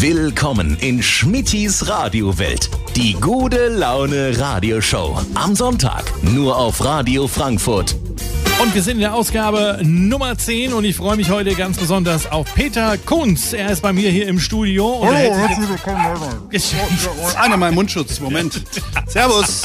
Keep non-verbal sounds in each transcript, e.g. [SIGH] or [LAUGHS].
Willkommen in Schmittis Radiowelt. Die gute Laune Radioshow. Am Sonntag nur auf Radio Frankfurt. Und wir sind in der Ausgabe Nummer 10 und ich freue mich heute ganz besonders auf Peter Kunz. Er ist bei mir hier im Studio. Hallo, hätte- herzlich willkommen. Einer mein Mundschutz, Moment. [LAUGHS] Servus.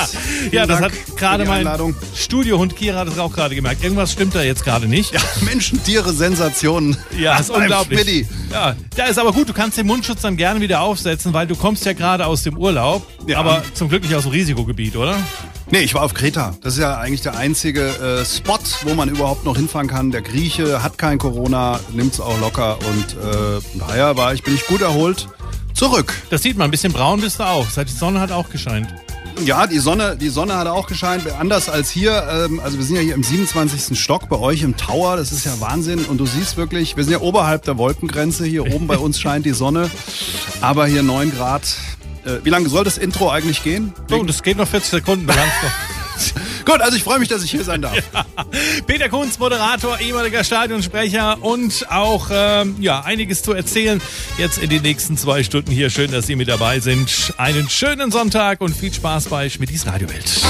ja, das hat gerade mein. Studiohund Kira hat das auch gerade gemerkt. Irgendwas stimmt da jetzt gerade nicht. Ja, Menschen, Tiere, Sensationen. Ja, ist Beim unglaublich. Ja, ja, ist aber gut. Du kannst den Mundschutz dann gerne wieder aufsetzen, weil du kommst ja gerade aus dem Urlaub. Ja. Aber zum Glück nicht aus dem Risikogebiet, oder? Nee, ich war auf Kreta. Das ist ja eigentlich der einzige äh, Spot, wo man überhaupt noch hinfahren kann. Der Grieche hat kein Corona, nimmt's auch locker und äh, daher war ich, bin ich gut erholt zurück. Das sieht man. Ein bisschen braun bist du auch. Seit die Sonne hat auch gescheint. Ja, die Sonne, die Sonne hat auch gescheint. Anders als hier. Ähm, also wir sind ja hier im 27. Stock bei euch im Tower. Das ist ja Wahnsinn. Und du siehst wirklich, wir sind ja oberhalb der Wolkengrenze. Hier oben bei uns [LAUGHS] scheint die Sonne. Aber hier 9 Grad. Äh, wie lange soll das Intro eigentlich gehen? So, das geht noch 40 Sekunden. [LAUGHS] Gut, also ich freue mich, dass ich hier sein darf. [LAUGHS] Peter Kunz, Moderator, ehemaliger Stadionsprecher und auch ähm, ja, einiges zu erzählen. Jetzt in den nächsten zwei Stunden hier. Schön, dass Sie mit dabei sind. Einen schönen Sonntag und viel Spaß bei Schmittis Radiowelt.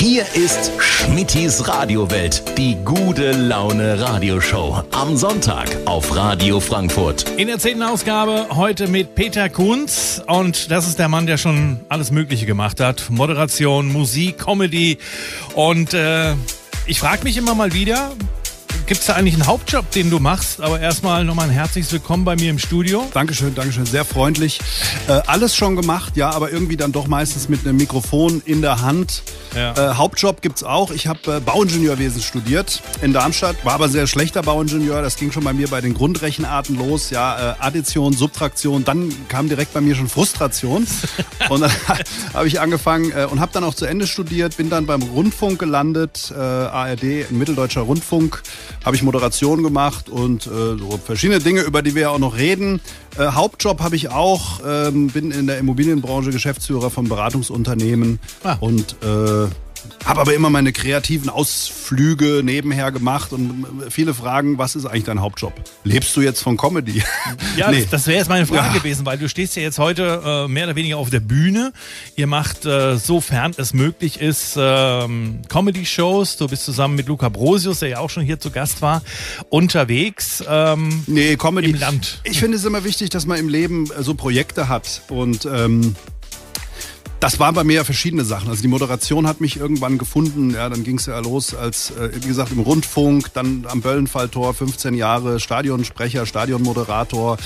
Hier ist Schmittis Radiowelt. Die gute Laune Radioshow. Am Sonntag auf Radio Frankfurt. In der zehnten Ausgabe heute mit Peter Kunz. Und das ist der Mann, der schon alles Mögliche gemacht hat. Moderation, Musik, Comedy. Und äh, ich frage mich immer mal wieder, gibt es da eigentlich einen Hauptjob, den du machst? Aber erstmal nochmal ein herzliches Willkommen bei mir im Studio. Dankeschön, Dankeschön, sehr freundlich. Äh, alles schon gemacht, ja, aber irgendwie dann doch meistens mit einem Mikrofon in der Hand. Ja. Äh, Hauptjob gibt's auch. Ich habe äh, Bauingenieurwesen studiert in Darmstadt, war aber sehr schlechter Bauingenieur. Das ging schon bei mir bei den Grundrechenarten los. Ja, äh, Addition, Subtraktion, dann kam direkt bei mir schon Frustration. [LAUGHS] und dann [LAUGHS] habe ich angefangen äh, und habe dann auch zu Ende studiert, bin dann beim Rundfunk gelandet, äh, ARD, Mitteldeutscher Rundfunk, habe ich Moderation gemacht und äh, so verschiedene Dinge, über die wir ja auch noch reden. Äh, Hauptjob habe ich auch, ähm, bin in der Immobilienbranche Geschäftsführer von Beratungsunternehmen Ah. und äh, habe aber immer meine kreativen Ausflüge nebenher gemacht und viele fragen, was ist eigentlich dein Hauptjob? Lebst du jetzt von Comedy? [LAUGHS] Ja, Nee. das, das wäre jetzt meine Frage Ja. gewesen, weil du stehst ja jetzt heute äh, mehr oder weniger auf der Bühne. Ihr macht, äh, sofern es möglich ist, ähm, Comedy-Shows. Du bist zusammen mit Luca Brosius, der ja auch schon hier zu Gast war, unterwegs. Ähm, Nee, Comedy. Im Land. Ich finde es immer wichtig, dass man im Leben äh, so Projekte hat. Und ähm, das waren bei mir ja verschiedene Sachen. Also die Moderation hat mich irgendwann gefunden. Ja, dann ging es ja los als, äh, wie gesagt, im Rundfunk, dann am Böllenfalltor, 15 Jahre, Stadionsprecher, Stadionmoderator.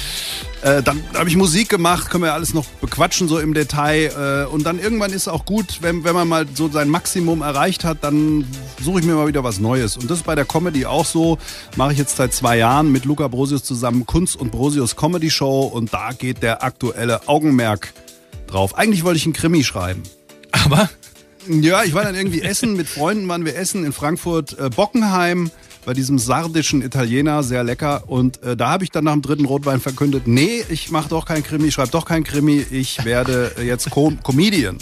Äh, dann habe ich Musik gemacht, können wir ja alles noch bequatschen so im Detail. Äh, und dann irgendwann ist auch gut, wenn, wenn man mal so sein Maximum erreicht hat, dann suche ich mir mal wieder was Neues. Und das ist bei der Comedy auch so. Mache ich jetzt seit zwei Jahren mit Luca Brosius zusammen Kunst und Brosius Comedy Show. Und da geht der aktuelle Augenmerk drauf. Eigentlich wollte ich einen Krimi schreiben. aber Ja, ich war dann irgendwie essen, mit Freunden waren wir essen in Frankfurt äh, Bockenheim bei diesem sardischen Italiener, sehr lecker. Und äh, da habe ich dann nach dem dritten Rotwein verkündet, nee, ich mache doch kein Krimi, ich schreibe doch kein Krimi, ich werde äh, jetzt Com Comedian.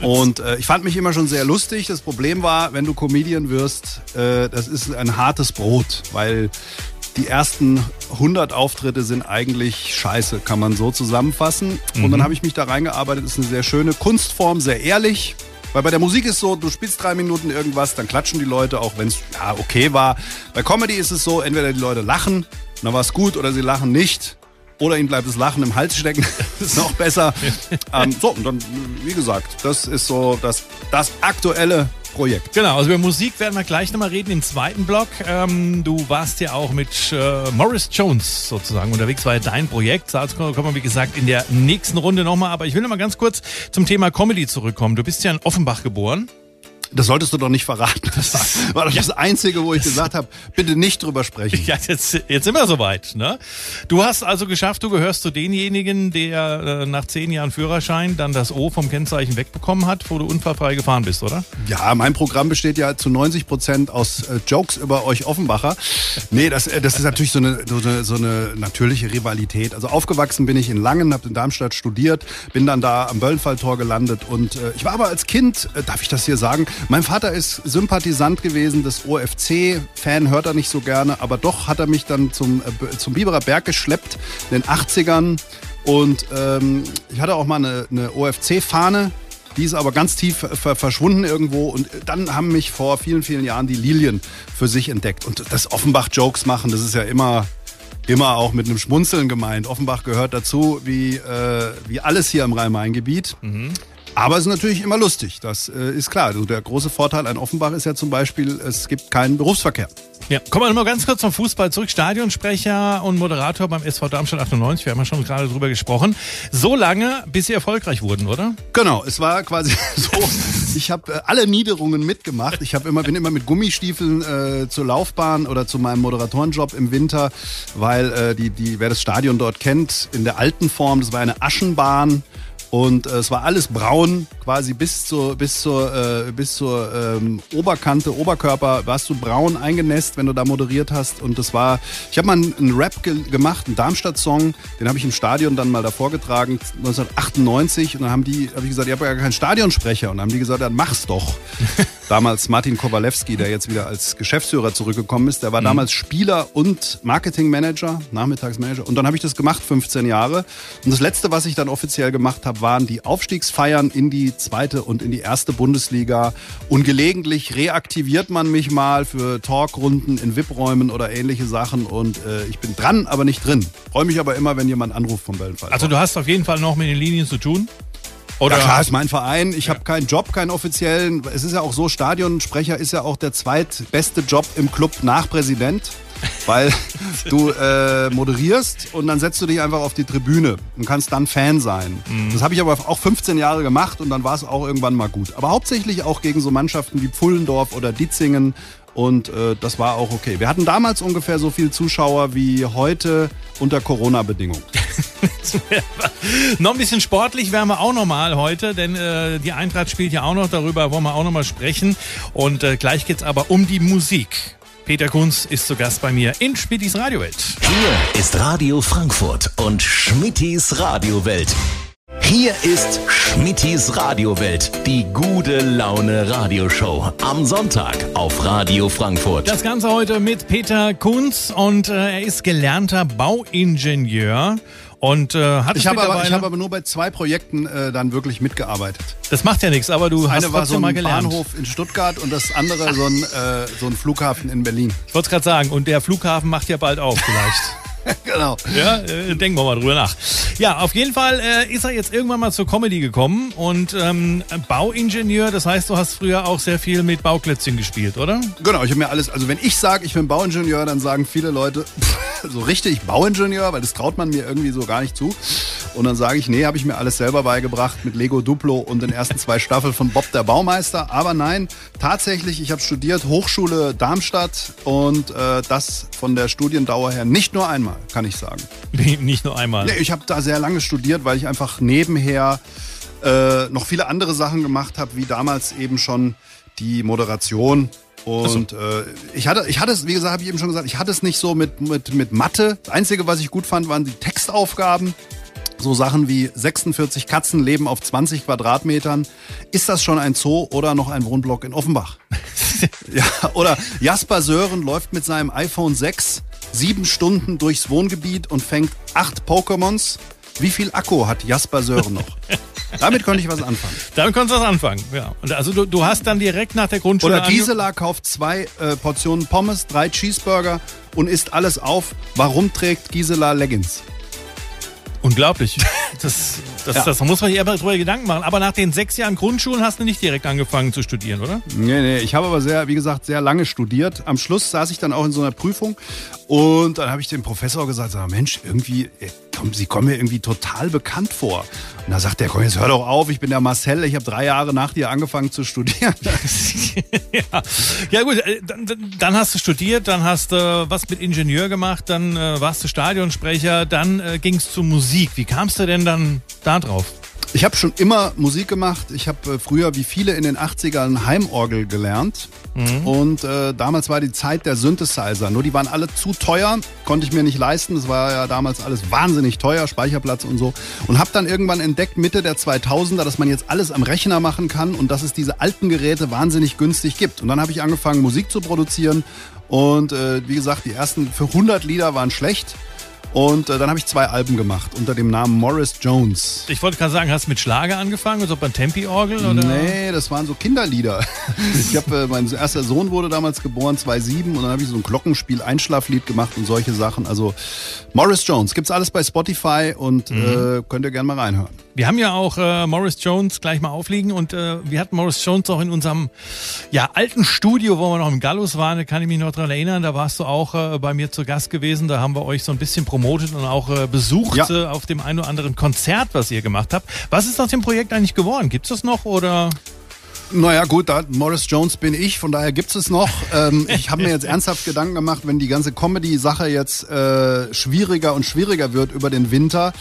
Und äh, ich fand mich immer schon sehr lustig. Das Problem war, wenn du Comedian wirst, äh, das ist ein hartes Brot, weil die ersten 100 Auftritte sind eigentlich scheiße, kann man so zusammenfassen. Und dann habe ich mich da reingearbeitet. Ist eine sehr schöne Kunstform, sehr ehrlich. Weil bei der Musik ist so, du spielst drei Minuten irgendwas, dann klatschen die Leute, auch wenn es ja okay war. Bei Comedy ist es so, entweder die Leute lachen, dann war es gut, oder sie lachen nicht. Oder ihnen bleibt das Lachen im Hals stecken. [LAUGHS] Das ist noch besser. ähm, so, und dann, wie gesagt, das ist so das, das aktuelle Projekt. Genau, also über Musik werden wir gleich nochmal reden im zweiten Block. Ähm, du warst ja auch mit äh, Morris Jones sozusagen unterwegs, war ja dein Projekt. Dazu kommen wir, wie gesagt, in der nächsten Runde nochmal. Aber ich will nochmal ganz kurz zum Thema Comedy zurückkommen. Du bist ja in Offenbach geboren. Das solltest du doch nicht verraten. Das [LAUGHS] war, war doch das Einzige, wo ich gesagt habe, bitte nicht drüber sprechen. Ja, jetzt, jetzt sind wir soweit. Ne? Du hast also geschafft, du gehörst zu denjenigen, der äh, nach zehn Jahren Führerschein dann das O vom Kennzeichen wegbekommen hat, wo du unfallfrei gefahren bist, oder? Ja, mein Programm besteht ja zu 90 Prozent aus äh, Jokes über euch Offenbacher. Nee, das, äh, das ist natürlich so eine, so, eine, so eine natürliche Rivalität. Also aufgewachsen bin ich in Langen, habe in Darmstadt studiert, bin dann da am Böllenfalltor gelandet und äh, ich war aber als Kind, äh, darf ich das hier sagen, Mein Vater ist Sympathisant gewesen des OFC. Fan hört er nicht so gerne, aber doch hat er mich dann zum, äh, zum Biberer Berg geschleppt in den 80ern. Und ähm, ich hatte auch mal eine, eine OFC-Fahne. Die ist aber ganz tief ver verschwunden irgendwo. Und dann haben mich vor vielen, vielen Jahren die Lilien für sich entdeckt. Und das Offenbach-Jokes machen, das ist ja immer immer auch mit einem Schmunzeln gemeint. Offenbach gehört dazu, wie, äh, wie alles hier im Rhein-Main-Gebiet. Mhm. Aber es ist natürlich immer lustig, das äh, ist klar. Also der große Vorteil an Offenbach ist ja zum Beispiel, es gibt keinen Berufsverkehr. Ja, kommen wir nochmal ganz kurz zum Fußball zurück. Stadionsprecher und Moderator beim SV Darmstadt 98, wir haben ja schon gerade drüber gesprochen. So lange, bis Sie erfolgreich wurden, oder? Genau, es war quasi [LAUGHS] so, ich habe äh, alle Niederungen mitgemacht. Ich hab immer, bin immer mit Gummistiefeln äh, zur Laufbahn oder zu meinem Moderatorenjob im Winter, weil äh, die, die, wer das Stadion dort kennt, in der alten Form, das war eine Aschenbahn und äh, es war alles braun, quasi bis zur, bis zur, äh, bis zur ähm, Oberkante, Oberkörper warst du braun eingenässt, wenn du da moderiert hast. Und das war, ich habe mal einen, einen Rap ge gemacht, einen Darmstadt-Song, den habe ich im Stadion dann mal davor getragen, 1998. Und dann haben die, habe ich gesagt, ihr habt ja gar keinen Stadionsprecher. Und dann haben die gesagt, dann mach's doch. [LAUGHS] damals Martin Kowalewski, der jetzt wieder als Geschäftsführer zurückgekommen ist, der war mhm. damals Spieler und Marketingmanager, Nachmittagsmanager. Und dann habe ich das gemacht, 15 Jahre. Und das letzte, was ich dann offiziell gemacht habe, waren die Aufstiegsfeiern in die zweite und in die erste Bundesliga. Und gelegentlich reaktiviert man mich mal für Talkrunden in VIP-Räumen oder ähnliche Sachen. Und äh, ich bin dran, aber nicht drin. Freue mich aber immer, wenn jemand anruft vom Wellenfall. Also du hast auf jeden Fall noch mit den Linien zu tun? Oder ja klar, ist mein Verein. Ich ja. habe keinen Job, keinen offiziellen. Es ist ja auch so, Stadionsprecher ist ja auch der zweitbeste Job im Club nach Präsident weil [LAUGHS] du äh, moderierst und dann setzt du dich einfach auf die Tribüne und kannst dann Fan sein. Mhm. Das habe ich aber auch 15 Jahre gemacht und dann war es auch irgendwann mal gut. Aber hauptsächlich auch gegen so Mannschaften wie Pfullendorf oder Ditzingen und äh, das war auch okay. Wir hatten damals ungefähr so viele Zuschauer wie heute unter Corona-Bedingungen. [LAUGHS] noch ein bisschen sportlich wären wir auch nochmal heute, denn äh, die Eintracht spielt ja auch noch, darüber wollen wir auch nochmal sprechen. Und äh, gleich es aber um die Musik. Peter Kunz ist zu Gast bei mir in Schmittis Radiowelt. Hier ist Radio Frankfurt und Schmittis Radiowelt. Hier ist Schmittis Radiowelt, die gute Laune Radioshow. Am Sonntag auf Radio Frankfurt. Das Ganze heute mit Peter Kunz und äh, er ist gelernter Bauingenieur und äh, hat ich habe aber, ich hab aber nur bei zwei Projekten äh, dann wirklich mitgearbeitet. Das macht ja nichts, aber du das hast eine war so ein mal gelernt. Bahnhof in Stuttgart und das andere so ein, äh, so ein Flughafen in Berlin. Ich wollte es gerade sagen, und der Flughafen macht ja bald auf vielleicht. [LAUGHS] [LAUGHS] genau. Ja, äh, denken wir mal drüber nach. Ja, auf jeden Fall äh, ist er jetzt irgendwann mal zur Comedy gekommen und ähm, Bauingenieur, das heißt, du hast früher auch sehr viel mit Bauklötzchen gespielt, oder? Genau, ich habe mir alles, also wenn ich sage, ich bin Bauingenieur, dann sagen viele Leute, so richtig Bauingenieur, weil das traut man mir irgendwie so gar nicht zu. Und dann sage ich, nee, habe ich mir alles selber beigebracht mit Lego Duplo und den ersten zwei Staffeln von Bob der Baumeister. Aber nein, tatsächlich, ich habe studiert Hochschule Darmstadt und äh, das von der Studiendauer her nicht nur einmal, kann ich sagen. nicht nur einmal. Nee, ich habe da sehr lange studiert, weil ich einfach nebenher äh, noch viele andere Sachen gemacht habe, wie damals eben schon die Moderation und so. äh, ich hatte, ich hatte es, wie gesagt, habe ich eben schon gesagt, ich hatte es nicht so mit, mit, mit Mathe. Das Einzige, was ich gut fand, waren die Textaufgaben. So Sachen wie 46 Katzen leben auf 20 Quadratmetern. Ist das schon ein Zoo oder noch ein Wohnblock in Offenbach? [LAUGHS] ja, oder Jasper Sören läuft mit seinem iPhone 6 sieben Stunden durchs Wohngebiet und fängt acht Pokémons. Wie viel Akku hat Jasper Sören noch? [LAUGHS] Damit konnte ich was anfangen. Damit konntest du was anfangen, ja. Und also du, du hast dann direkt nach der Grundschule. Oder Gisela kauft zwei äh, Portionen Pommes, drei Cheeseburger und isst alles auf. Warum trägt Gisela Leggings? Unglaublich. [LAUGHS] Das, das, ja. das muss man sich aber drüber Gedanken machen. Aber nach den sechs Jahren Grundschulen hast du nicht direkt angefangen zu studieren, oder? Nee, nee. Ich habe aber sehr, wie gesagt, sehr lange studiert. Am Schluss saß ich dann auch in so einer Prüfung und dann habe ich dem Professor gesagt, sag, Mensch, irgendwie, komm, Sie kommen mir irgendwie total bekannt vor. Und da sagt er, komm, jetzt hör doch auf, ich bin der Marcel, ich habe drei Jahre nach dir angefangen zu studieren. [LAUGHS] ja. ja gut, äh, dann, dann, hast du studiert, dann hast du äh, was mit Ingenieur gemacht, dann äh, warst du Stadionsprecher, dann äh, ging es zur Musik. Wie kamst du denn dann da drauf? Ich habe schon immer Musik gemacht. Ich habe äh, früher wie viele in den 80ern Heimorgel gelernt. Mhm. Und äh, damals war die Zeit der Synthesizer. Nur die waren alle zu teuer, konnte ich mir nicht leisten. Das war ja damals alles wahnsinnig teuer, Speicherplatz und so. Und habe dann irgendwann entdeckt, Mitte der 2000er, dass man jetzt alles am Rechner machen kann und dass es diese alten Geräte wahnsinnig günstig gibt. Und dann habe ich angefangen, Musik zu produzieren. Und äh, wie gesagt, die ersten für 100 Lieder waren schlecht. Und äh, dann habe ich zwei Alben gemacht unter dem Namen Morris Jones. Ich wollte gerade sagen, hast du mit Schlager angefangen, also beim Tempi-Orgel? Oder? Nee, das waren so Kinderlieder. [LAUGHS] ich habe, äh, mein erster Sohn wurde damals geboren, 2007, und dann habe ich so ein Glockenspiel, Einschlaflied gemacht und solche Sachen. Also Morris Jones, gibt's alles bei Spotify und mhm. äh, könnt ihr gerne mal reinhören. Wir haben ja auch äh, Morris Jones gleich mal aufliegen und äh, wir hatten Morris Jones auch in unserem ja, alten Studio, wo wir noch im Gallus waren, da kann ich mich noch dran erinnern, da warst du auch äh, bei mir zu Gast gewesen, da haben wir euch so ein bisschen promotet und auch äh, besucht ja. äh, auf dem einen oder anderen Konzert, was ihr gemacht habt. Was ist aus dem Projekt eigentlich geworden? Gibt's das noch oder? Naja, gut, da, Morris Jones bin ich, von daher gibt es noch. Ähm, ich habe mir jetzt [LAUGHS] ernsthaft Gedanken gemacht, wenn die ganze Comedy-Sache jetzt äh, schwieriger und schwieriger wird über den Winter,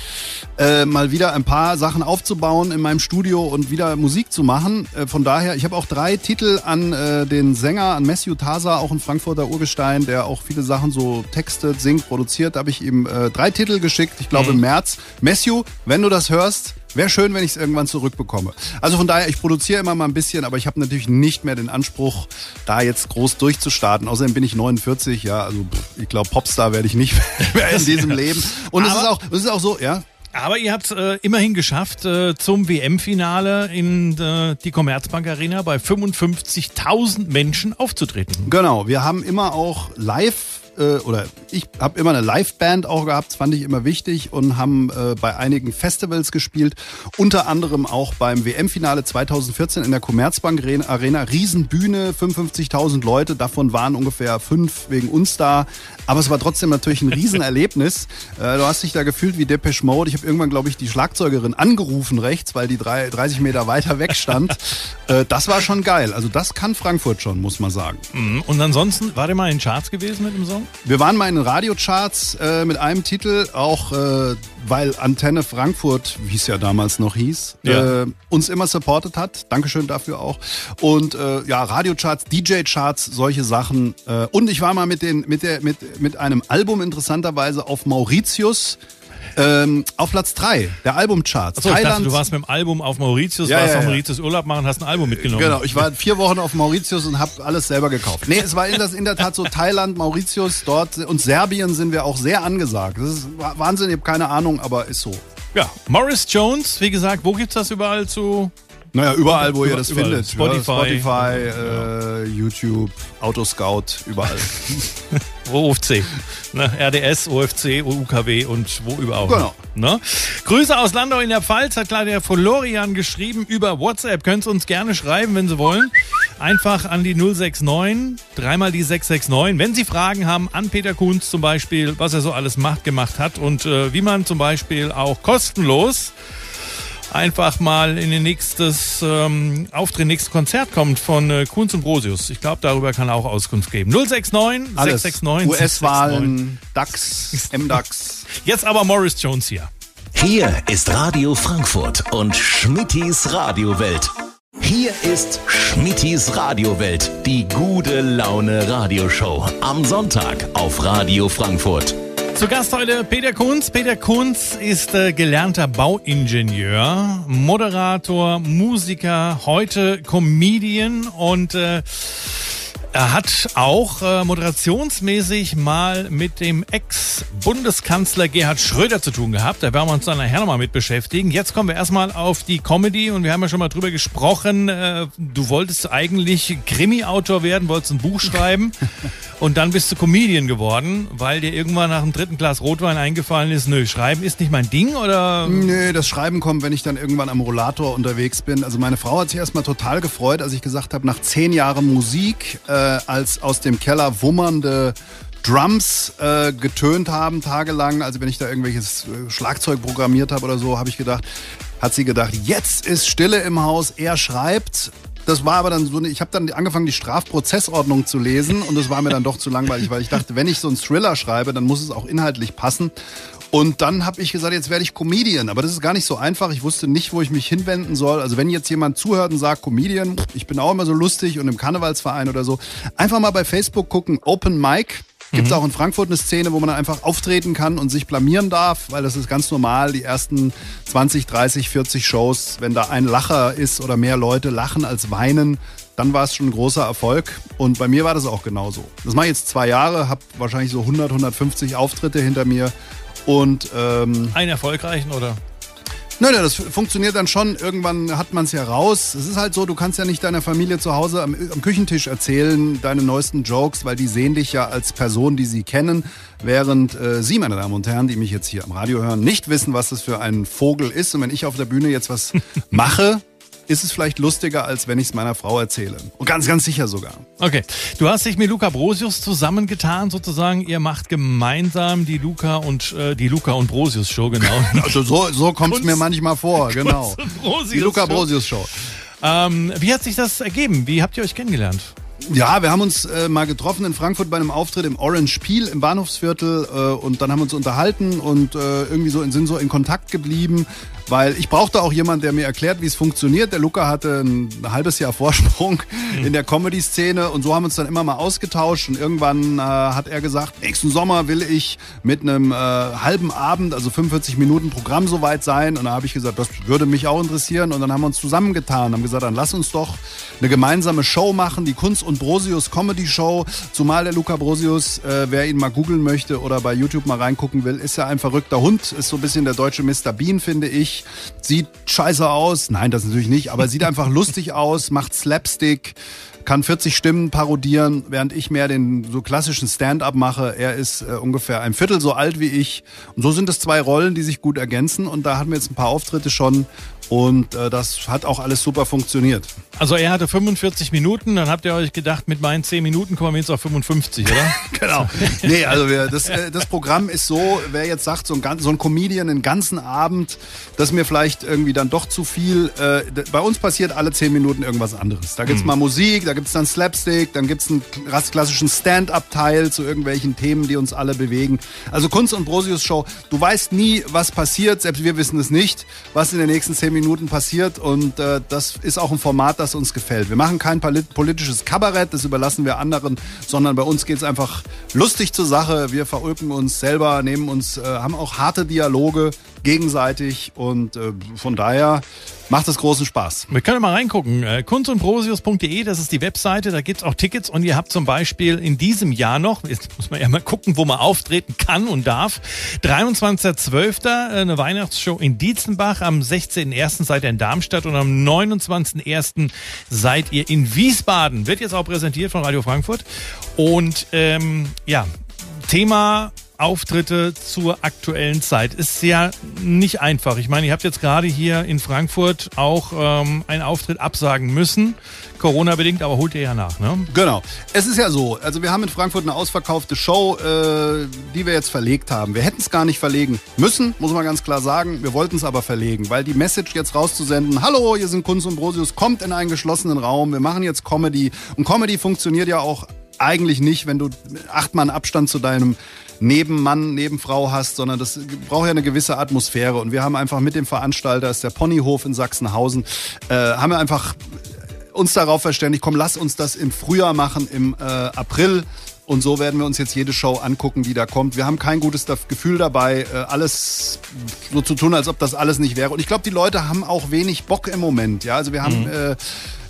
äh, mal wieder ein paar Sachen aufzubauen in meinem Studio und wieder Musik zu machen. Äh, von daher, ich habe auch drei Titel an äh, den Sänger, an Matthew Tasa, auch ein Frankfurter Urgestein, der auch viele Sachen so textet, singt, produziert. Da habe ich ihm äh, drei Titel geschickt, ich glaube mhm. im März. Matthew, wenn du das hörst, Wäre schön, wenn ich es irgendwann zurückbekomme. Also von daher, ich produziere immer mal ein bisschen, aber ich habe natürlich nicht mehr den Anspruch, da jetzt groß durchzustarten. Außerdem bin ich 49, ja, also ich glaube, Popstar werde ich nicht [LAUGHS] mehr in diesem [LAUGHS] Leben. Und es ist auch, es ist auch so, ja. Aber ihr habt äh, immerhin geschafft, äh, zum WM-Finale in äh, die Commerzbank Arena bei 55.000 Menschen aufzutreten. Genau, wir haben immer auch live äh, oder ich habe immer eine Liveband auch gehabt, fand ich immer wichtig und haben äh, bei einigen Festivals gespielt, unter anderem auch beim WM-Finale 2014 in der Commerzbank Arena, Riesenbühne, 55.000 Leute, davon waren ungefähr fünf wegen uns da, aber es war trotzdem natürlich ein Riesenerlebnis. äh, du hast dich da gefühlt wie Depeche Mode. Ich habe irgendwann, glaube ich, die Schlagzeugerin angerufen rechts, weil die drei, 30 Meter weiter weg stand. [LAUGHS] äh, das war schon geil. Also das kann Frankfurt schon, muss man sagen. Mhm. Und ansonsten, war der mal in Charts gewesen mit dem Song? Wir waren mal in den Radiocharts äh, mit einem Titel, auch äh, weil Antenne Frankfurt, wie es ja damals noch hieß, ja. äh, uns immer supportet hat. Dankeschön dafür auch. Und äh, ja, Radiocharts, DJ-Charts, solche Sachen. Äh, und ich war mal mit, den, mit, der, mit, mit einem Album interessanterweise auf Mauritius. Ähm, auf Platz 3 der Albumcharts. Achso, Thailand. Dachte, du warst mit dem Album auf Mauritius, ja, warst ja, auf Mauritius Urlaub machen, hast ein Album mitgenommen. Genau, ich war vier Wochen auf Mauritius und habe alles selber gekauft. Nee, es war in, das, in der Tat so Thailand, Mauritius, dort und Serbien sind wir auch sehr angesagt. Das ist Wahnsinn, ich habe keine Ahnung, aber ist so. Ja, Morris Jones, wie gesagt, wo gibt's das überall zu naja, überall, wo ihr das überall. findet. Spotify, Spotify äh, YouTube, Autoscout, überall. [LAUGHS] OFC. Ne? RDS, OFC, UKW und wo überall. Genau. Ne? Grüße aus Landau in der Pfalz, hat klar der Florian geschrieben über WhatsApp. Könnt ihr uns gerne schreiben, wenn Sie wollen. Einfach an die 069, dreimal die 669. Wenn Sie Fragen haben an Peter Kunz zum Beispiel, was er so alles macht, gemacht hat und äh, wie man zum Beispiel auch kostenlos einfach mal in den nächstes ähm, Auftritt, nächstes Konzert kommt von äh, Kunz und Brosius. Ich glaube, darüber kann er auch Auskunft geben. 069 Alles. 669 US-Wahlen, DAX, MDAX. Jetzt aber Morris Jones hier. Hier ist Radio Frankfurt und Schmittis Radiowelt. Hier ist Schmittis Radiowelt, die gute Laune Radioshow. Am Sonntag auf Radio Frankfurt. Zu Gast heute Peter Kunz. Peter Kunz ist äh, gelernter Bauingenieur, Moderator, Musiker, heute Comedian und äh, er hat auch äh, moderationsmäßig mal mit dem Ex-Bundeskanzler Gerhard Schröder zu tun gehabt. Da werden wir uns dann nachher nochmal mit beschäftigen. Jetzt kommen wir erstmal auf die Comedy und wir haben ja schon mal drüber gesprochen. Äh, du wolltest eigentlich Krimi-Autor werden, wolltest ein Buch schreiben [LAUGHS] und dann bist du Comedian geworden, weil dir irgendwann nach dem dritten Glas Rotwein eingefallen ist, nö, Schreiben ist nicht mein Ding oder? Nö, das Schreiben kommt, wenn ich dann irgendwann am Rollator unterwegs bin. Also meine Frau hat sich erstmal total gefreut, als ich gesagt habe, nach zehn Jahren Musik, äh, als aus dem Keller wummernde Drums äh, getönt haben tagelang. Also wenn ich da irgendwelches äh, Schlagzeug programmiert habe oder so, habe ich gedacht, hat sie gedacht, jetzt ist Stille im Haus, er schreibt das war aber dann so, ich habe dann angefangen, die Strafprozessordnung zu lesen und das war mir dann doch zu langweilig, weil ich dachte, wenn ich so einen Thriller schreibe, dann muss es auch inhaltlich passen. Und dann habe ich gesagt, jetzt werde ich Comedian. Aber das ist gar nicht so einfach. Ich wusste nicht, wo ich mich hinwenden soll. Also wenn jetzt jemand zuhört und sagt, Comedian, ich bin auch immer so lustig und im Karnevalsverein oder so, einfach mal bei Facebook gucken, Open Mic. Gibt es mhm. auch in Frankfurt eine Szene, wo man dann einfach auftreten kann und sich blamieren darf, weil das ist ganz normal. Die ersten 20, 30, 40 Shows, wenn da ein Lacher ist oder mehr Leute lachen als weinen, dann war es schon ein großer Erfolg. Und bei mir war das auch genauso. Das mache ich jetzt zwei Jahre, habe wahrscheinlich so 100, 150 Auftritte hinter mir und ähm, einen erfolgreichen oder? Nein, nein, das funktioniert dann schon. Irgendwann hat man es ja raus. Es ist halt so, du kannst ja nicht deiner Familie zu Hause am, am, Küchentisch erzählen, deine neuesten Jokes, weil die sehen dich ja als Person, die sie kennen. Während äh, Sie, meine Damen und Herren, die mich jetzt hier am Radio hören, nicht wissen, was das für ein Vogel ist. Und wenn ich auf der Bühne jetzt was [LAUGHS] mache, ist es vielleicht lustiger, als wenn ich es meiner Frau erzähle. Und ganz, ganz sicher sogar. Okay. Du hast dich mit Luca Brosius zusammengetan, sozusagen. Ihr macht gemeinsam die Luca und äh, die Luca und Brosius Show, genau. [LAUGHS] also so, so kommt es mir manchmal vor, genau. die Luca Brosius Show. Ähm, wie hat sich das ergeben? Wie habt ihr euch kennengelernt? Ja, wir haben uns äh, mal getroffen in Frankfurt bei einem Auftritt im Orange Peel im Bahnhofsviertel äh, und dann haben wir uns unterhalten und äh, irgendwie so sind so in Kontakt geblieben, weil ich brauchte auch jemanden, der mir erklärt, wie es funktioniert. Der Luca hatte ein, halbes Jahr Vorsprung mhm. in der Comedy-Szene und so haben wir uns dann immer mal ausgetauscht und irgendwann äh, hat er gesagt, nächsten Sommer will ich mit einem äh, halben Abend, also 45 Minuten Programm soweit sein und da habe ich gesagt, das würde mich auch interessieren und dann haben wir uns zusammengetan, haben gesagt, dann lass uns doch eine gemeinsame Show machen, die Kunst und Brosius Comedy Show. Zumal der Luca Brosius, äh, wer ihn mal googeln möchte oder bei YouTube mal reingucken will, ist ja ein verrückter Hund. Ist so ein bisschen der deutsche Mr. Bean, finde ich. Sieht scheiße aus. Nein, das natürlich nicht, aber sieht einfach [LAUGHS] lustig aus, macht Slapstick kann 40 Stimmen parodieren, während ich mehr den so klassischen Stand-up mache. Er ist äh, ungefähr ein Viertel so alt wie ich. Und so sind es zwei Rollen, die sich gut ergänzen. Und da hatten wir jetzt ein paar Auftritte schon. Und äh, das hat auch alles super funktioniert. Also er hatte 45 Minuten, dann habt ihr euch gedacht, mit meinen 10 Minuten kommen wir jetzt auf 55, oder? [LAUGHS] genau. Nee, also wir, das, äh, das Programm ist so, wer jetzt sagt, so ein, so ein Comedian den ganzen Abend, das ist mir vielleicht irgendwie dann doch zu viel. Äh, bei uns passiert alle 10 Minuten irgendwas anderes. Da gibt's mhm. mal Musik, da gibt's dann Slapstick, dann gibt's einen klassischen Stand-up-Teil zu irgendwelchen Themen, die uns alle bewegen. Also Kunst und Brosius Show, du weißt nie, was passiert, selbst wir wissen es nicht, was in den nächsten 10 Minuten Minuten passiert und äh, das ist auch ein Format, das uns gefällt. Wir machen kein politisches Kabarett, das überlassen wir anderen, sondern bei uns geht es einfach lustig zur Sache. Wir verulken uns selber, nehmen uns, äh, haben auch harte Dialoge gegenseitig und äh, von daher macht es großen Spaß. Wir können mal reingucken. Äh, kunst und Prosius.de, das ist die Webseite, da gibt es auch Tickets und ihr habt zum Beispiel in diesem Jahr noch, jetzt muss man ja mal gucken, wo man auftreten kann und darf, 23.12. Äh, eine Weihnachtsshow in Dietzenbach, am 16.01. seid ihr in Darmstadt und am 29.01. seid ihr in Wiesbaden. Wird jetzt auch präsentiert von Radio Frankfurt und ähm, ja, Thema Auftritte zur aktuellen Zeit. Ist ja nicht einfach. Ich meine, ihr habt jetzt gerade hier in Frankfurt auch ähm, einen Auftritt absagen müssen. Corona-bedingt, aber holt ihr ja nach, ne? Genau. Es ist ja so, also wir haben in Frankfurt eine ausverkaufte Show, äh, die wir jetzt verlegt haben. Wir hätten es gar nicht verlegen müssen, muss man ganz klar sagen. Wir wollten es aber verlegen, weil die Message jetzt rauszusenden, hallo, hier sind Kunst und Brosius, kommt in einen geschlossenen Raum, wir machen jetzt Comedy. Und Comedy funktioniert ja auch eigentlich nicht, wenn du acht Mann Abstand zu deinem Nebenmann, Nebenfrau hast, sondern das braucht ja eine gewisse Atmosphäre. Und wir haben einfach mit dem Veranstalter, ist der Ponyhof in Sachsenhausen, äh, haben wir einfach uns darauf verständigt, komm, lass uns das im Frühjahr machen, im äh, April. Und so werden wir uns jetzt jede Show angucken, die da kommt. Wir haben kein gutes Gefühl dabei, äh, alles so zu tun, als ob das alles nicht wäre. Und ich glaube, die Leute haben auch wenig Bock im Moment. Ja, also wir haben mhm. äh,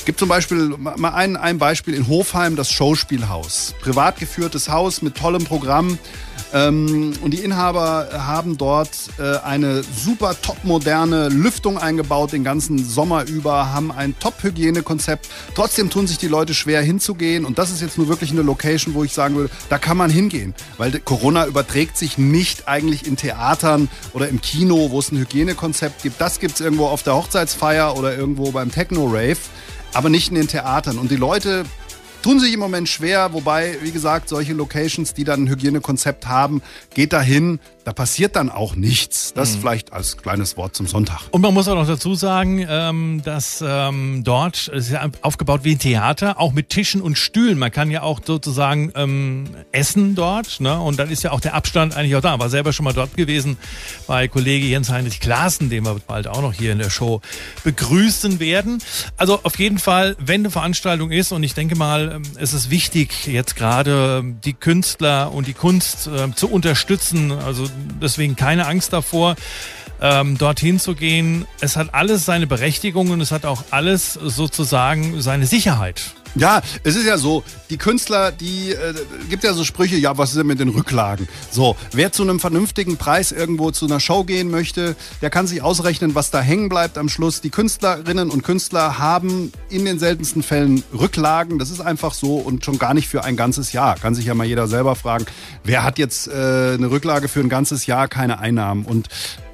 gibt zum Beispiel mal ein, ein Beispiel in Hofheim, das Showspielhaus. Privat geführtes Haus mit tollem Programm. Ähm, und die Inhaber haben dort äh, eine super top moderne Lüftung eingebaut, den ganzen Sommer über, haben ein Top-Hygienekonzept. Trotzdem tun sich die Leute schwer hinzugehen. Und das ist jetzt nur wirklich eine Location, wo ich sagen würde, da kann man hingehen. Weil Corona überträgt sich nicht eigentlich in Theatern oder im Kino, wo es ein Hygienekonzept gibt. Das gibt es irgendwo auf der Hochzeitsfeier oder irgendwo beim Techno-Rave aber nicht in den Theatern. Und die Leute tun sich im Moment schwer, wobei, wie gesagt, solche Locations, die dann ein Hygienekonzept haben, geht dahin, Da passiert dann auch nichts. Das mhm. vielleicht als kleines Wort zum Sonntag. Und man muss auch noch dazu sagen, ähm, dass ähm, dort ist ja aufgebaut wie ein Theater, auch mit Tischen und Stühlen. Man kann ja auch sozusagen ähm, essen dort. Ne? Und dann ist ja auch der Abstand eigentlich auch da. War selber schon mal dort gewesen bei Kollege Jens-Heinrich Klaassen, den wir bald auch noch hier in der Show begrüßen werden. Also auf jeden Fall, wenn eine Veranstaltung ist, und ich denke mal, ähm, es ist wichtig, jetzt gerade die Künstler und die Kunst äh, zu unterstützen. Also deswegen keine Angst davor ähm, dorthin zu gehen. Es hat alles seine Berechtigung und es hat auch alles sozusagen seine Sicherheit. Ja, es ist ja so, die Künstler, die äh, gibt ja so Sprüche, ja, was ist denn mit den Rücklagen? So, wer zu einem vernünftigen Preis irgendwo zu einer Show gehen möchte, der kann sich ausrechnen, was da hängen bleibt am Schluss. Die Künstlerinnen und Künstler haben in den seltensten Fällen Rücklagen. Das ist einfach so und schon gar nicht für ein ganzes Jahr. Kann sich ja mal jeder selber fragen, wer hat jetzt äh, eine Rücklage für ein ganzes Jahr, keine Einnahmen. Und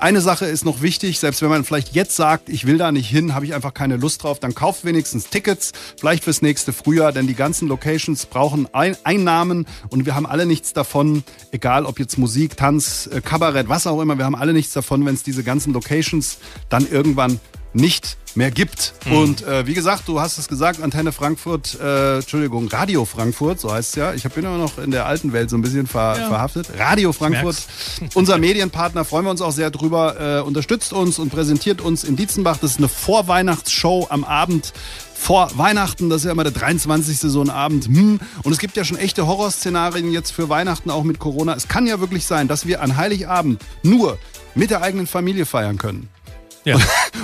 eine Sache ist noch wichtig, selbst wenn man vielleicht jetzt sagt, ich will da nicht hin, habe ich einfach keine Lust drauf, dann kauft wenigstens Tickets, vielleicht fürs nächste Frühjahr, denn die ganzen Locations brauchen ein Einnahmen und wir haben alle nichts davon, egal ob jetzt Musik, Tanz, äh, Kabarett, was auch immer, wir haben alle nichts davon, wenn es diese ganzen Locations dann irgendwann nicht mehr gibt. Mhm. Und äh, wie gesagt, du hast es gesagt, Antenne Frankfurt, äh, Entschuldigung, Radio Frankfurt, so heißt es ja. Ich bin immer noch in der alten Welt so ein bisschen ver ja. verhaftet. Radio Frankfurt, [LAUGHS] unser Medienpartner, freuen wir uns auch sehr drüber, äh, unterstützt uns und präsentiert uns in Dietzenbach. Das ist eine Vorweihnachtsshow am Abend vor Weihnachten, das ist ja immer der 23. so ein Abend. Hm. Und es gibt ja schon echte Horrorszenarien jetzt für Weihnachten, auch mit Corona. Es kann ja wirklich sein, dass wir an Heiligabend nur mit der eigenen Familie feiern können. Ja.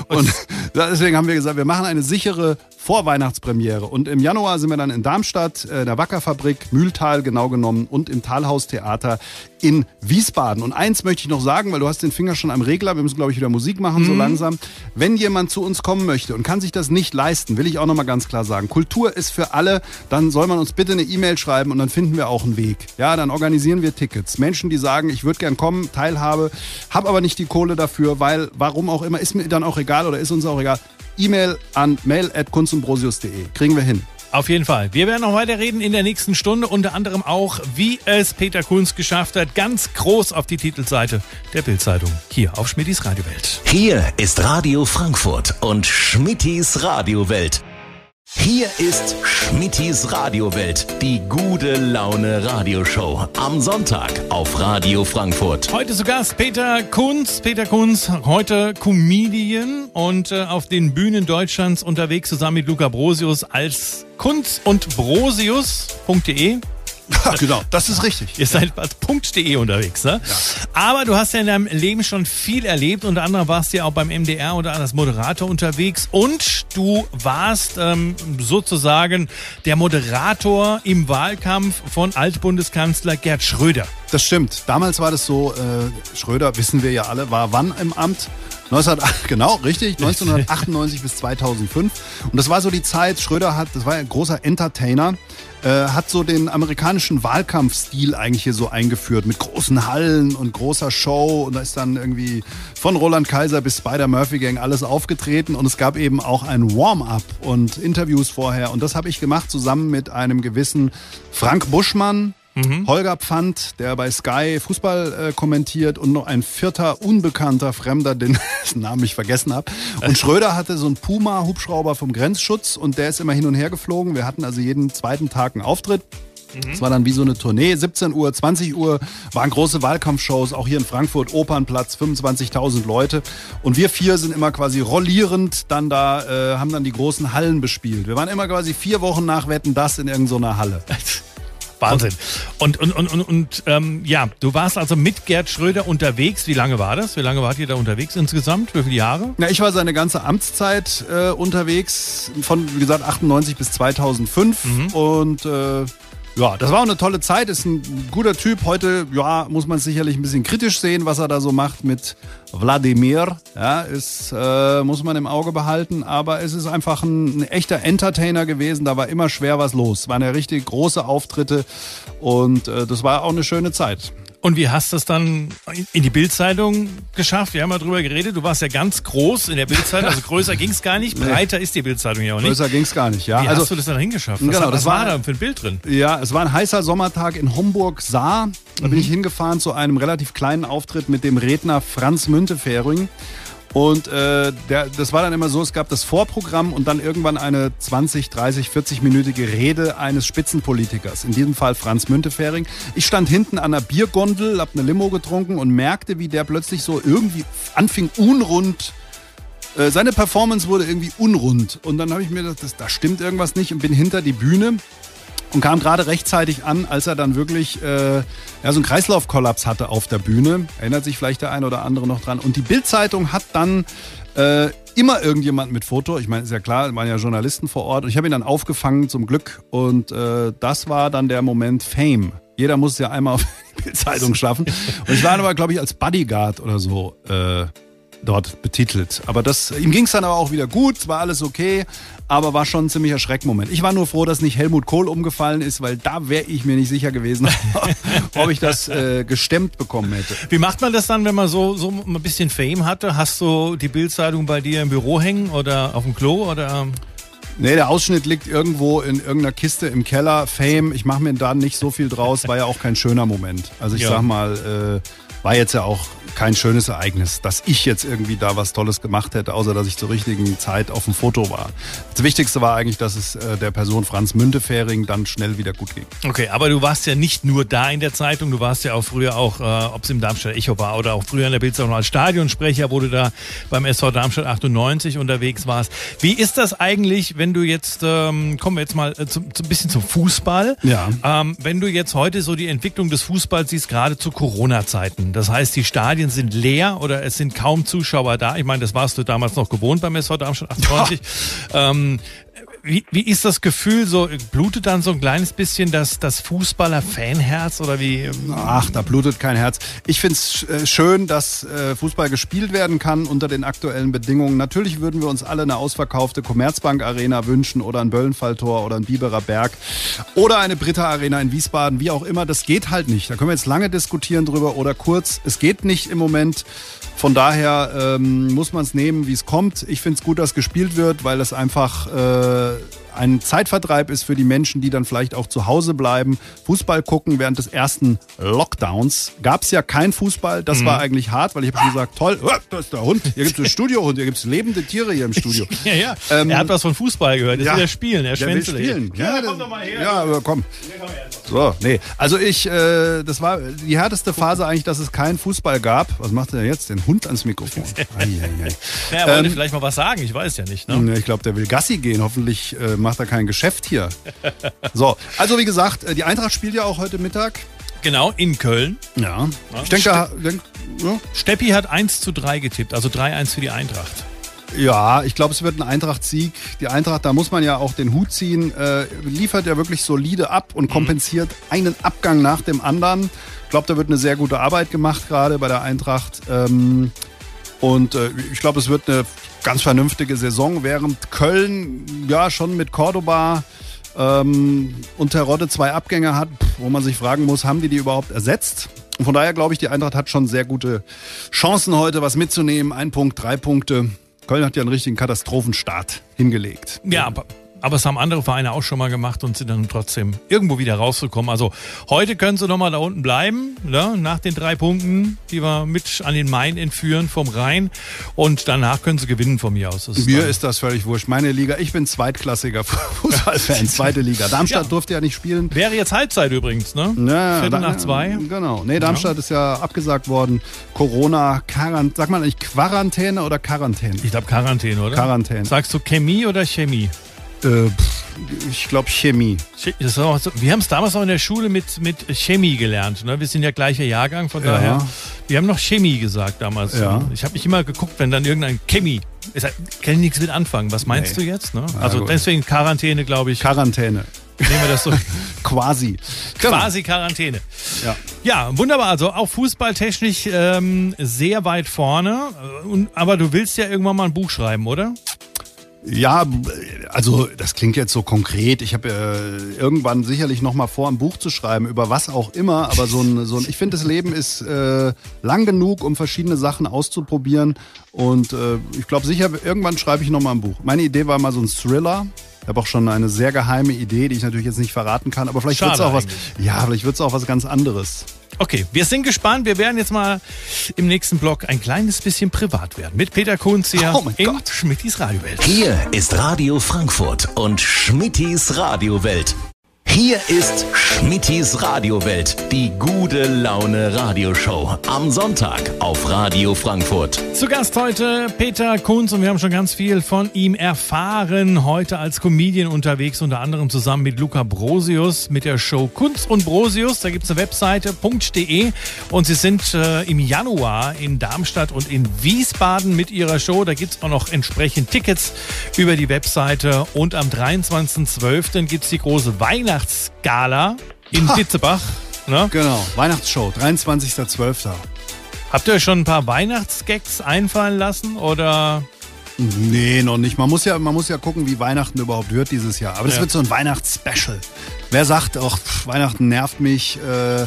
Und [LAUGHS] deswegen haben wir gesagt, wir machen eine sichere Vorweihnachtspremiere. Und im Januar sind wir dann in Darmstadt, äh, der Wackerfabrik, Mühltal genau genommen und im Talhaustheater in Wiesbaden. Und eins möchte ich noch sagen, weil du hast den Finger schon am Regler, wir müssen glaube ich wieder Musik machen mhm. so langsam. Wenn jemand zu uns kommen möchte und kann sich das nicht leisten, will ich auch nochmal ganz klar sagen, Kultur ist für alle, dann soll man uns bitte eine E-Mail schreiben und dann finden wir auch einen Weg. Ja, dann organisieren wir Tickets. Menschen, die sagen, ich würde gern kommen, Teilhabe, habe aber nicht die Kohle dafür, weil warum auch immer, ist mir dann auch egal oder ist uns auch egal. E-Mail an mail.kunstundbrosius.de. Kriegen wir hin. Auf jeden Fall. Wir werden noch weiter reden in der nächsten Stunde, unter anderem auch, wie es Peter Kunz geschafft hat, ganz groß auf die Titelseite der Bildzeitung hier auf Schmittis Radiowelt. Hier ist Radio Frankfurt und Schmittis Radiowelt. Hier ist Schmittis Radiowelt, die gute Laune Radioshow. Am Sonntag auf Radio Frankfurt. Heute zu Gast Peter Kunz. Peter Kunz, heute Comedian und äh, auf den Bühnen Deutschlands unterwegs zusammen mit Luca Brosius als kunz und brosius.de ja, [LAUGHS] genau, das ist richtig. Ihr seid bei .de unterwegs, ne? Ja. Aber du hast ja in deinem Leben schon viel erlebt. Unter anderem warst du ja auch beim MDR oder als Moderator unterwegs. Und du warst ähm, sozusagen der Moderator im Wahlkampf von Altbundeskanzler Gerd Schröder. Das stimmt. Damals war das so, äh, Schröder, wissen wir ja alle, war wann im Amt? 19, [LAUGHS] genau, richtig, 1998 [LAUGHS] bis 2005. Und das war so die Zeit, Schröder hat, das war ein großer Entertainer, äh, hat so den amerikanischen Wahlkampfstil eigentlich hier so eingeführt mit großen Hallen und großer Show. Und da ist dann irgendwie von Roland Kaiser bis Spider Murphy Gang alles aufgetreten. Und es gab eben auch ein Warm-up und Interviews vorher. Und das habe ich gemacht zusammen mit einem gewissen Frank Buschmann, Mhm. Holger Pfand, der bei Sky Fußball äh, kommentiert und noch ein vierter unbekannter Fremder, den [LAUGHS] Namen ich vergessen habe. Und [LAUGHS] Schröder hatte so einen Puma-Hubschrauber vom Grenzschutz und der ist immer hin und her geflogen. Wir hatten also jeden zweiten Tag einen Auftritt. Es mhm. war dann wie so eine Tournee. 17 Uhr, 20 Uhr waren große Wahlkampfshows, auch hier in Frankfurt, Opernplatz, 25.000 Leute. Und wir vier sind immer quasi rollierend dann da, äh, haben dann die großen Hallen bespielt. Wir waren immer quasi vier Wochen nach Wetten das in irgendeiner Halle. [LAUGHS] Wahnsinn. Und, und, und, und, und ähm, ja, du warst also mit Gerd Schröder unterwegs. Wie lange war das? Wie lange wart ihr da unterwegs insgesamt? Wie viele Jahre? Ja, ich war seine ganze Amtszeit äh, unterwegs, von, wie gesagt, 98 bis 2005. Mhm. Und äh, ja, das war auch eine tolle Zeit, ist ein guter Typ. Heute, ja, muss man sicherlich ein bisschen kritisch sehen, was er da so macht mit Wladimir. Ja, ist, äh, muss man im Auge behalten. Aber es ist einfach ein, ein, echter Entertainer gewesen. Da war immer schwer was los. Es waren ja richtig große Auftritte und äh, das war auch eine schöne Zeit. Und wie hast du es dann in die Bildzeitung geschafft? Wir haben mal drüber geredet. Du warst ja ganz groß in der Bildzeitung, also größer ging es gar nicht. Breiter nee. ist die Bildzeitung ja auch nicht. Größer ging es gar nicht, ja. Wie also, hast du das dann hingeschafft? Was, genau, was das war da für ein Bild drin? Ja, es war ein heißer Sommertag in Homburg-Saar Da bin ich hingefahren zu einem relativ kleinen Auftritt mit dem Redner Franz Müntefering. Und äh, der, das war dann immer so, es gab das Vorprogramm und dann irgendwann eine 20, 30, 40-minütige Rede eines Spitzenpolitikers, in diesem Fall Franz Müntefering. Ich stand hinten an einer Biergondel, hab eine Limo getrunken und merkte, wie der plötzlich so irgendwie anfing unrund äh, seine Performance wurde irgendwie unrund. Und dann habe ich mir gedacht, da stimmt irgendwas nicht und bin hinter die Bühne und kam gerade rechtzeitig an, als er dann wirklich äh, ja, so einen Kreislaufkollaps hatte auf der Bühne. Erinnert sich vielleicht der eine oder andere noch dran. Und die Bildzeitung hat dann äh, immer irgendjemand mit Foto. Ich meine, ist ja klar, waren ja Journalisten vor Ort. Und ich habe ihn dann aufgefangen zum Glück. Und äh, das war dann der Moment Fame. Jeder muss ja einmal auf [LAUGHS] die Bildzeitung schaffen. Und ich war aber, glaube ich, als Bodyguard oder so. Äh, dort betitelt. Aber das, ihm ging es dann aber auch wieder gut, war alles okay, aber war schon ein ziemlicher Schreckmoment. Ich war nur froh, dass nicht Helmut Kohl umgefallen ist, weil da wäre ich mir nicht sicher gewesen, [LAUGHS] ob ich das äh, gestemmt bekommen hätte. Wie macht man das dann, wenn man so, so ein bisschen Fame hatte? Hast du die Bildzeitung bei dir im Büro hängen oder auf dem Klo oder? Nee, der Ausschnitt liegt irgendwo in irgendeiner Kiste im Keller. Fame, ich mache mir da nicht so viel draus, war ja auch kein schöner Moment. Also ich ja. sag mal, äh, war jetzt ja auch kein schönes Ereignis, dass ich jetzt irgendwie da was Tolles gemacht hätte, außer dass ich zur richtigen Zeit auf dem Foto war. Das Wichtigste war eigentlich, dass es äh, der Person Franz Müntefering dann schnell wieder gut ging. Okay, aber du warst ja nicht nur da in der Zeitung, du warst ja auch früher auch, äh, ob es im Darmstadt Echo war oder auch früher in der Bildzeitung als Stadionsprecher, wo du da beim SV Darmstadt 98 unterwegs warst. Wie ist das eigentlich, wenn du jetzt, ähm, kommen wir jetzt mal äh, zu, zu, ein bisschen zum Fußball. Ja. Ähm, wenn du jetzt heute so die Entwicklung des Fußballs siehst, gerade zu Corona-Zeiten. Das heißt, die Stadien sind leer oder es sind kaum Zuschauer da. Ich meine, das warst du damals noch gewohnt beim SV Darmstadt 98. Ja. Ähm, wie, wie ist das Gefühl? So blutet dann so ein kleines bisschen das, das Fußballer-Fanherz oder wie? Ach, da blutet kein Herz. Ich finde es äh, schön, dass äh, Fußball gespielt werden kann unter den aktuellen Bedingungen. Natürlich würden wir uns alle eine ausverkaufte Commerzbank-Arena wünschen oder ein Böllenfalltor oder ein Biberer Berg oder eine Britta-Arena in Wiesbaden, wie auch immer. Das geht halt nicht. Da können wir jetzt lange diskutieren drüber oder kurz. Es geht nicht im Moment. Von daher ähm, muss man es nehmen, wie es kommt. Ich finde es gut, dass gespielt wird, weil es einfach äh, ein Zeitvertreib ist für die Menschen, die dann vielleicht auch zu Hause bleiben, Fußball gucken. Während des ersten Lockdowns gab es ja kein Fußball. Das mhm. war eigentlich hart, weil ich habe schon gesagt, toll, oh, da ist der Hund, hier gibt es einen Studiohund, hier gibt es lebende Tiere hier im Studio. [LAUGHS] ja, ja. Ähm, er hat was von Fußball gehört, er ja, will ja spielen, er schwänzelt. spielen. Ja, ja, komm doch mal her. Ja, komm. So, nee. Also ich, äh, das war die härteste Phase eigentlich, dass es keinen Fußball gab. Was macht er jetzt? Den Hund ans Mikrofon. [LAUGHS] ei, ei, ei. Ja, er wollte ähm, vielleicht mal was sagen, ich weiß ja nicht. Ne? Ich glaube, der will Gassi gehen. Hoffentlich äh, macht er kein Geschäft hier. So, also wie gesagt, äh, die Eintracht spielt ja auch heute Mittag. Genau, in Köln. Ja. Ich denke, da. Denk, ja. Steppi hat 1 zu 3 getippt, also 3-1 für die Eintracht. Ja, ich glaube, es wird ein Eintracht-Sieg. Die Eintracht, da muss man ja auch den Hut ziehen, äh, liefert ja wirklich solide ab und mhm. kompensiert mhm. einen Abgang nach dem anderen. Ich glaube, da wird eine sehr gute Arbeit gemacht, gerade bei der Eintracht. Ähm, und äh, ich glaube, es wird eine ganz vernünftige Saison, während Köln ja schon mit Cordoba ähm, und Terodde zwei Abgänge hat, wo man sich fragen muss, haben die die überhaupt ersetzt? Und von daher glaube ich, die Eintracht hat schon sehr gute Chancen heute, was mitzunehmen. Ein Punkt, drei Punkte. Köln hat ja einen richtigen Katastrophenstart hingelegt. Ja, aber es haben andere Vereine auch schon mal gemacht und sind dann trotzdem irgendwo wieder rausgekommen. Also heute können sie nochmal da unten bleiben, ne? nach den drei Punkten, die wir mit an den Main entführen vom Rhein. Und danach können sie gewinnen von mir aus. Ist mir ist das völlig wurscht. Meine Liga, ich bin zweitklassiger [LAUGHS] Fußballfan, zweite Liga. [LAUGHS] Darmstadt ja. durfte ja nicht spielen. Wäre jetzt Halbzeit übrigens, ne? Ja, Viertel nach zwei. Genau. Nee, Darmstadt ja. ist ja abgesagt worden. Corona, Quarantäne. Sag mal nicht Quarantäne oder Quarantäne? Ich glaube Quarantäne, oder? Quarantäne. Sagst du Chemie oder Chemie? Äh, ich glaube Chemie. So, wir haben es damals auch in der Schule mit, mit Chemie gelernt. Ne? Wir sind ja gleicher Jahrgang, von ja. daher. Wir haben noch Chemie gesagt damals. Ja. Ich habe mich immer geguckt, wenn dann irgendein Chemie. Ich kann nichts mit anfangen. Was meinst nee. du jetzt? Ne? Also deswegen Quarantäne, glaube ich. Quarantäne. Nehmen wir das so. [LAUGHS] Quasi. Quasi Quarantäne. Ja. ja, wunderbar. Also auch fußballtechnisch ähm, sehr weit vorne. Und, aber du willst ja irgendwann mal ein Buch schreiben, oder? Ja, also das klingt jetzt so konkret. Ich habe äh, irgendwann sicherlich noch mal vor, ein Buch zu schreiben über was auch immer. Aber so ein, so ein ich finde, das Leben ist äh, lang genug, um verschiedene Sachen auszuprobieren. Und äh, ich glaube sicher, irgendwann schreibe ich noch mal ein Buch. Meine Idee war mal so ein Thriller. Ich habe auch schon eine sehr geheime Idee, die ich natürlich jetzt nicht verraten kann. Aber vielleicht wird es auch was. Ja, vielleicht wird es auch was ganz anderes. Okay, wir sind gespannt. Wir werden jetzt mal im nächsten Blog ein kleines bisschen privat werden. Mit Peter Kunz hier Oh in Gott. Schmittis Radiowelt. Hier ist Radio Frankfurt und Schmittis Radiowelt. Hier ist Schmittis Radiowelt, die gute Laune Radioshow. Am Sonntag auf Radio Frankfurt. Zu Gast heute Peter Kunz und wir haben schon ganz viel von ihm erfahren. Heute als Comedian unterwegs, unter anderem zusammen mit Luca Brosius mit der Show Kunz und Brosius. Da gibt es eine Webseite .de und sie sind äh, im Januar in Darmstadt und in Wiesbaden mit ihrer Show. Da gibt es auch noch entsprechend Tickets über die Webseite und am 23.12. gibt es die große Weihnachtsgala in Ditzebach. Ne? Genau, Weihnachtsshow, 23.12. Habt ihr euch schon ein paar Weihnachtsgags einfallen lassen oder Nee, noch nicht. Man muss ja, man muss ja gucken, wie Weihnachten überhaupt wird dieses Jahr. Aber das Ja. wird so ein Weihnachtsspecial. Wer sagt, ach, pff, Weihnachten nervt mich. Äh,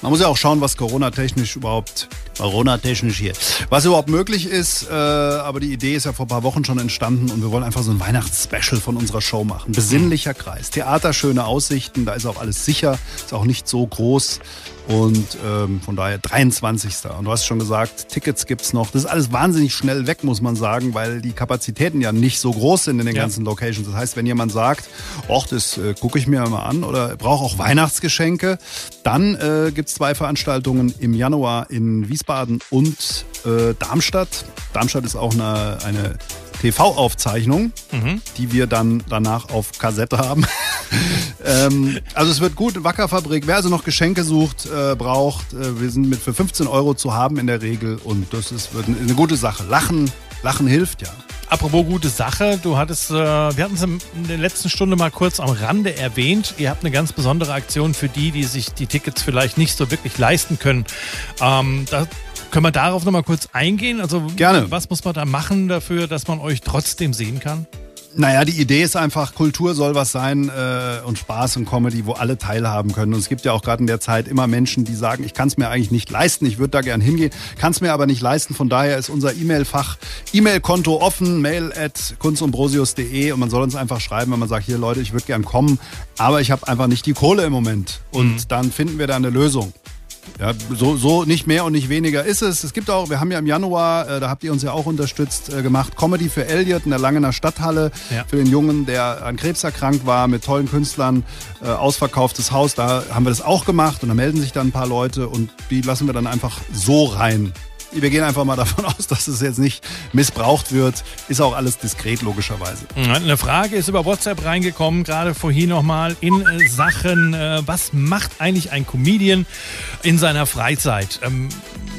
man muss ja auch schauen, was Corona-technisch überhaupt, Corona-technisch hier, was überhaupt möglich ist. Äh, aber die Idee ist ja vor ein paar Wochen schon entstanden und wir wollen einfach so ein Weihnachtsspecial von unserer Show machen. Besinnlicher Kreis, Theater, schöne Aussichten, da ist auch alles sicher, ist auch nicht so groß. Und ähm, von daher 23. Und du hast schon gesagt, Tickets gibt's noch. Das ist alles wahnsinnig schnell weg, muss man sagen, weil die Kapazitäten ja nicht so groß sind in den Ja. ganzen Locations. Das heißt, wenn jemand sagt, ach, das äh, gucke ich mir mal an oder brauche auch Weihnachtsgeschenke, dann äh, gibt's zwei Veranstaltungen im Januar in Wiesbaden und äh, Darmstadt. Darmstadt ist auch eine, eine TV-Aufzeichnung, die wir dann danach auf Kassette haben. [LAUGHS] ähm, also es wird gut, Wackerfabrik. Wer also noch Geschenke sucht, äh, braucht, äh, wir sind mit für 15 Euro zu haben in der Regel und das ist wird eine gute Sache. Lachen, Lachen hilft ja. Apropos gute Sache, du hattest, äh, wir hatten es in der letzten Stunde mal kurz am Rande erwähnt. Ihr habt eine ganz besondere Aktion für die, die sich die Tickets vielleicht nicht so wirklich leisten können. Ähm, da können wir darauf nochmal kurz eingehen. Also Gerne. was muss man da machen dafür, dass man euch trotzdem sehen kann? Naja, die Idee ist einfach, Kultur soll was sein äh, und Spaß und Comedy, wo alle teilhaben können. Und es gibt ja auch gerade in der Zeit immer Menschen, die sagen, ich kann es mir eigentlich nicht leisten, ich würde da gern hingehen, kann es mir aber nicht leisten. Von daher ist unser E-Mail-Fach, E-Mail-Konto offen, mail at kunstundbrosius.de und man soll uns einfach schreiben, wenn man sagt, hier Leute, ich würde gern kommen, aber ich habe einfach nicht die Kohle im Moment. Und dann finden wir da eine Lösung. Ja, so, so nicht mehr und nicht weniger ist es. Es gibt auch, wir haben ja im Januar, äh, da habt ihr uns ja auch unterstützt, äh, gemacht, Comedy für Elliot in der Langener Stadthalle. Ja. Für den Jungen, der an Krebs erkrankt war, mit tollen Künstlern, äh, ausverkauftes Haus. Da haben wir das auch gemacht und da melden sich dann ein paar Leute und die lassen wir dann einfach so rein. Wir gehen einfach mal davon [LAUGHS] aus, dass es jetzt nicht missbraucht wird. Ist auch alles diskret, logischerweise. Eine Frage ist über WhatsApp reingekommen, gerade vorhin nochmal in äh, Sachen, äh, was macht eigentlich ein Comedian in seiner Freizeit?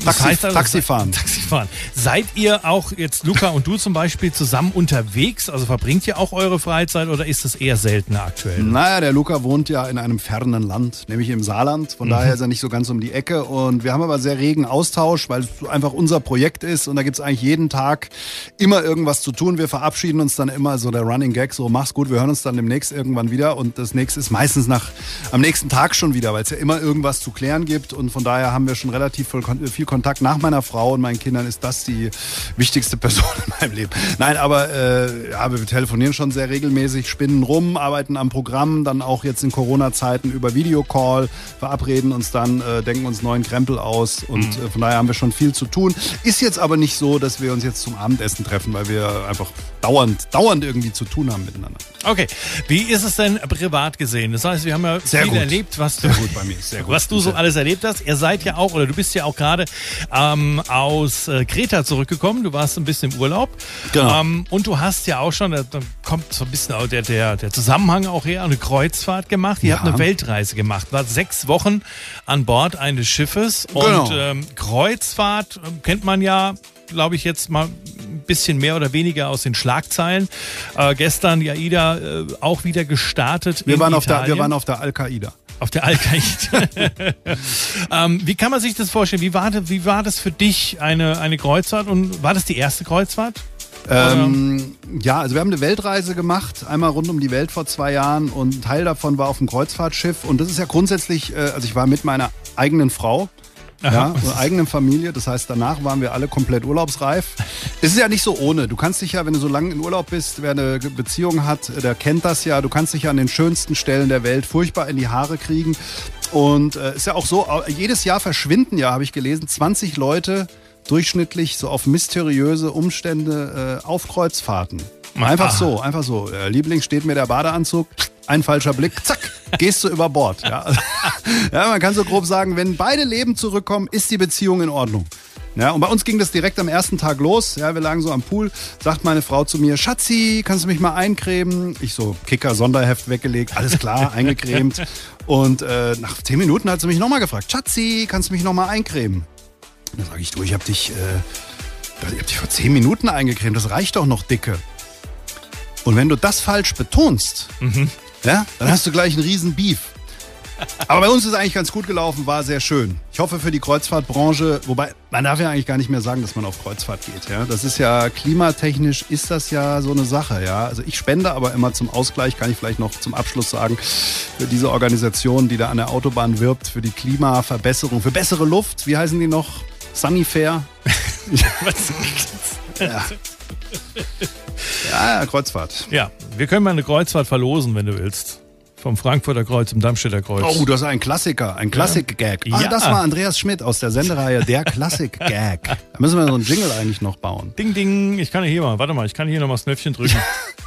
Taxi- das? Taxifahren. [LAUGHS] Taxifahren. Seid ihr auch jetzt, Luca und du zum Beispiel, zusammen unterwegs? Also verbringt ihr auch eure Freizeit oder ist es eher seltener aktuell? Naja, der Luca wohnt ja in einem fernen Land, nämlich im Saarland. Von daher ist er nicht so ganz um die Ecke. Und wir haben aber sehr regen Austausch, weil es einfach unser Projekt ist. Und da gibt's eigentlich jeden Tag immer irgendwas zu tun. Wir verabschieden uns dann immer so der Running Gag, so mach's gut, wir hören uns dann demnächst irgendwann wieder. Und das nächste ist meistens nach am nächsten Tag schon wieder, weil es ja immer irgendwas zu klären gibt. Und von daher haben wir schon relativ viel Kontakt. Nach meiner Frau und meinen Kindern ist das die wichtigste Person [LAUGHS] in meinem Leben. Nein, aber äh, ja, wir telefonieren schon sehr regelmäßig, spinnen rum, arbeiten am Programm, dann auch jetzt in Corona-Zeiten über Videocall, verabreden uns dann, äh, denken uns neuen Krempel aus und äh, von daher haben wir schon viel zu tun. Ist jetzt aber nicht so, dass wir uns jetzt zum Abendessen treffen, weil wir einfach dauernd, dauernd irgendwie zu tun haben miteinander. Okay, wie ist es denn privat gesehen? Das heißt, wir haben ja Sehr viel gut. erlebt, was du, [LAUGHS] was du so alles erlebt hast. Ihr seid ja auch, oder du bist ja auch gerade ähm, aus äh, Kreta zurückgekommen. Du warst ein bisschen im Urlaub. Genau. Ähm, und du hast ja auch schon, da kommt so ein bisschen auch der, der, der Zusammenhang auch her, eine Kreuzfahrt gemacht. Ihr Ja. habt eine Weltreise gemacht. War sechs Wochen an Bord eines Schiffes. Genau. Und ähm, Kreuzfahrt ähm, kennt man ja glaube ich, jetzt mal ein bisschen mehr oder weniger aus den Schlagzeilen. Äh, gestern die AIDA äh, auch wieder gestartet. Wir waren, auf der, wir waren auf der Al-Qaida. Auf der Al-Qaida. [LAUGHS] ähm, wie kann man sich das vorstellen? Wie war, das, wie war das für dich, eine, eine Kreuzfahrt? Und war das die erste Kreuzfahrt? Ähm, ja, also wir haben eine Weltreise gemacht, einmal rund um die Welt vor zwei Jahren und ein Teil davon war auf dem Kreuzfahrtschiff und das ist ja grundsätzlich, äh, also ich war mit meiner eigenen Frau, ja, und eigenen Familie, das heißt danach waren wir alle komplett urlaubsreif. Es ist ja nicht so ohne, du kannst dich ja, wenn du so lange in Urlaub bist, wer eine Beziehung hat, der kennt das ja, du kannst dich ja an den schönsten Stellen der Welt furchtbar in die Haare kriegen Und äh, ist ja auch so, jedes Jahr verschwinden ja, habe ich gelesen, 20 Leute durchschnittlich so auf mysteriöse Umstände äh, auf Kreuzfahrten. Einfach Ah. so, einfach so. Äh, Liebling steht mir der Badeanzug, ein falscher Blick, zack, gehst du über Bord. Ja. [LAUGHS] ja, man kann so grob sagen, wenn beide Leben zurückkommen, ist die Beziehung in Ordnung. Ja, und bei uns ging das direkt am ersten Tag los. Ja, wir lagen so am Pool, sagt meine Frau zu mir, Schatzi, kannst du mich mal eincremen? Ich so, Kicker, Sonderheft weggelegt, alles klar, [LAUGHS] eingecremt. Und äh, nach zehn Minuten hat sie mich nochmal gefragt, Schatzi, kannst du mich nochmal eincremen? Und dann sage ich, du, ich hab dich, äh, ich hab dich vor zehn Minuten eingecremt, das reicht doch noch dicke. Und wenn du das falsch betonst, ja, dann hast du gleich einen riesen Beef. Aber bei uns ist eigentlich ganz gut gelaufen, war sehr schön. Ich hoffe für die Kreuzfahrtbranche, wobei man darf ja eigentlich gar nicht mehr sagen, dass man auf Kreuzfahrt geht. Ja? Das ist ja klimatechnisch ist das ja so eine Sache. Ja? Also ich spende aber immer zum Ausgleich, kann ich vielleicht noch zum Abschluss sagen, für diese Organisation, die da an der Autobahn wirbt, für die Klimaverbesserung, für bessere Luft. Wie heißen die noch? Sunnyfair? [LAUGHS] ja. ja, Kreuzfahrt. Ja, wir können mal eine Kreuzfahrt verlosen, wenn du willst. Vom Frankfurter Kreuz zum Darmstädter Kreuz. Oh, das ist ein Klassiker, ein Klassik-Gag. Ah, Ja. das war Andreas Schmidt aus der Sendereihe Der Klassik-Gag. [LAUGHS] Da müssen wir so einen Jingle eigentlich noch bauen. Ding, ding, ich kann hier mal, warte mal, ich kann hier noch mal das Knöpfchen drücken. [LAUGHS]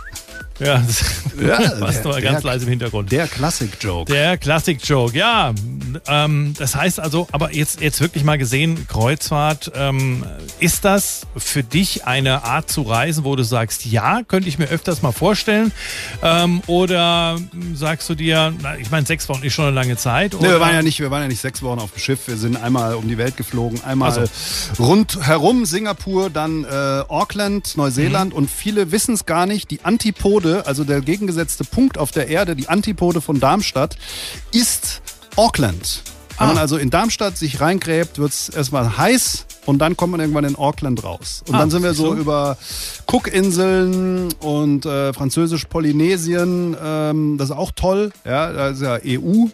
ja, das Ja, [LAUGHS] der- mal ganz leise im Hintergrund. Der Klassik-Joke. Der Classic Joke, ja. Ähm, das heißt also, aber jetzt, jetzt wirklich mal gesehen, Kreuzfahrt, ähm, ist das für dich eine Art zu reisen, wo du sagst, ja, könnte ich mir öfters mal vorstellen? Ähm, oder sagst du dir, na, ich meine, sechs Wochen ist schon eine lange Zeit. Nee, wir waren ja nicht, wir waren ja nicht sechs Wochen auf dem Schiff. Wir sind einmal um die Welt geflogen, einmal Ach rundherum Singapur, dann äh, Auckland, Neuseeland und viele wissen es gar nicht. Die Antipode, also der gegengesetzte Punkt auf der Erde, die Antipode von Darmstadt, ist Auckland. Wenn Ah. man also in Darmstadt sich reingräbt, wird es erstmal heiß und dann kommt man irgendwann in Auckland raus. Und Ah, dann sind wir so du? über Cookinseln und äh, Französisch-Polynesien. Ähm, das ist auch toll. Ja, da ist ja EU.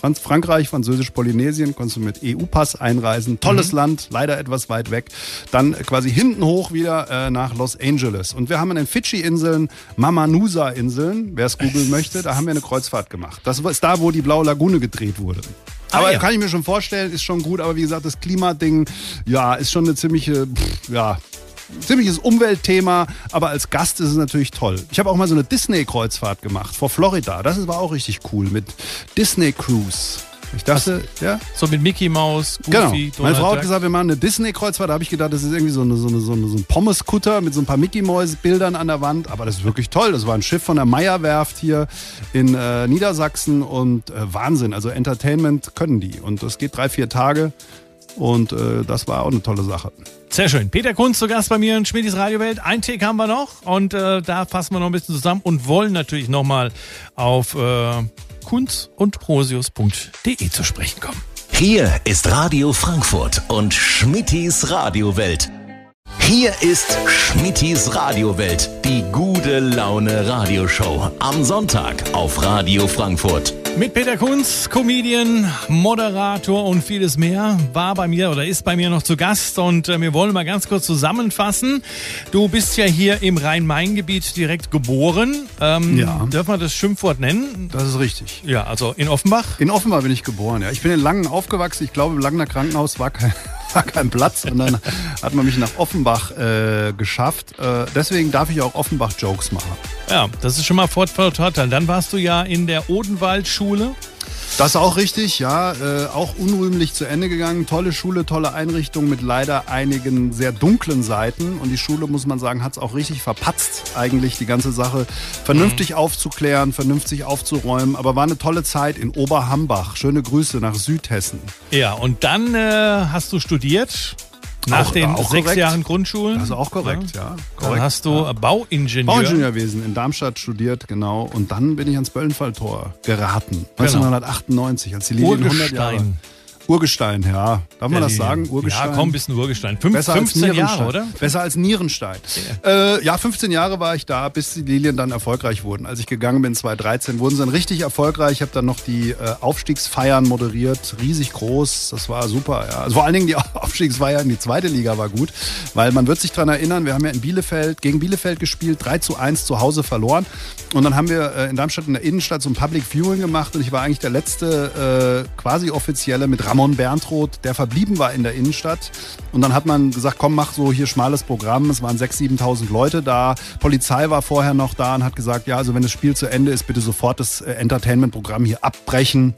Franz Frankreich, Französisch-Polynesien, konntest du mit EU-Pass einreisen. Tolles Land, leider etwas weit weg. Dann quasi hinten hoch wieder äh, nach Los Angeles. Und wir haben an den Fidschi-Inseln, Mamanusa-Inseln, wer es googeln möchte, da haben wir eine Kreuzfahrt gemacht. Das ist da, wo die Blaue Lagune gedreht wurde. Aber Ah, ja. kann ich mir schon vorstellen, ist schon gut. Aber wie gesagt, das Klimading, ja, ist schon eine ziemliche, pff, ja, ziemliches Umweltthema, aber als Gast ist es natürlich toll. Ich habe auch mal so eine Disney-Kreuzfahrt gemacht vor Florida. Das war auch richtig cool mit Disney Cruise. Ich dachte, ja, So mit Mickey Mouse, Goofy, genau. Meine Donald Frau hat Duck. gesagt, wir machen eine Disney-Kreuzfahrt. Da habe ich gedacht, das ist irgendwie so, eine, so, eine, so, eine, so ein Pommes-Kutter mit so ein paar Mickey-Mouse-Bildern an der Wand. Aber das ist wirklich toll. Das war ein Schiff von der Meyer-Werft hier in äh, Niedersachsen und äh, Wahnsinn. Also Entertainment können die. Und das geht drei, vier Tage. Und äh, das war auch eine tolle Sache. Sehr schön. Peter Kunz zu Gast bei mir in Schmidis Radiowelt. Ein Tick haben wir noch und äh, da fassen wir noch ein bisschen zusammen und wollen natürlich nochmal auf äh, kunz und prosius.de zu sprechen kommen. Hier ist Radio Frankfurt und Schmittis Radiowelt. Hier ist Schmittis Radiowelt, die gute Laune Radioshow. Am Sonntag auf Radio Frankfurt. Mit Peter Kunz, Comedian, Moderator und vieles mehr, war bei mir oder ist bei mir noch zu Gast und äh, wir wollen mal ganz kurz zusammenfassen. Du bist ja hier im Rhein-Main-Gebiet direkt geboren. Ähm, Ja. Dürfen wir das Schimpfwort nennen? Das ist richtig. Ja, also in Offenbach. In Offenbach bin ich geboren, ja. Ich bin in Langen aufgewachsen. Ich glaube, im Langener Krankenhaus war kein, war kein Platz. Und dann hat man mich nach Offenbach äh, geschafft. Äh, deswegen darf ich auch Offenbach-Jokes machen. Ja, das ist schon mal Vorteil. Dann warst du ja in der Odenwaldschule. Das ist auch richtig, ja. Äh, auch unrühmlich zu Ende gegangen. Tolle Schule, tolle Einrichtung mit leider einigen sehr dunklen Seiten. Und die Schule, muss man sagen, hat es auch richtig verpatzt, eigentlich die ganze Sache vernünftig aufzuklären, vernünftig aufzuräumen. Aber war eine tolle Zeit in Oberhambach. Schöne Grüße nach Südhessen. Ja, und dann äh, hast du studiert. Nach Auch- den auch sechs korrekt. Jahren Grundschulen. Das ist auch korrekt, ja. Dann Korrekt. hast du Bauingenieur. Bauingenieurwesen in Darmstadt studiert, genau. Und dann bin ich ans Böllenfalltor geraten. Genau. 1998, als die Lilien 100 Jahre Urgestein. Ja. Darf man das sagen? Urgestein. Ja, komm, ein bisschen Urgestein. Fünf, Besser 15 als Jahre, Nierenstein. oder? Besser als Nierenstein. Ja. Äh, ja, 15 Jahre war ich da, bis die Lilien dann erfolgreich wurden. Als ich gegangen bin, 2013, wurden sie dann richtig erfolgreich. Ich habe dann noch die äh, Aufstiegsfeiern moderiert, riesig groß. Das war super. Ja. Also vor allen Dingen die [LAUGHS] Aufstiegsfeier in die zweite Liga war gut, weil man wird sich daran erinnern, wir haben ja in Bielefeld gegen Bielefeld gespielt, 3 zu 1 zu Hause verloren. Und dann haben wir äh, in Darmstadt in der Innenstadt so ein Public Viewing gemacht und ich war eigentlich der letzte äh, quasi offizielle mit Ramon Berntroth, der verblieben war in der Innenstadt. Und dann hat man gesagt, komm, mach so hier schmales Programm. Es waren 6.000, 7.000 Leute da. Polizei war vorher noch da und hat gesagt, ja, also wenn das Spiel zu Ende ist, bitte sofort das äh, Entertainment-Programm hier abbrechen.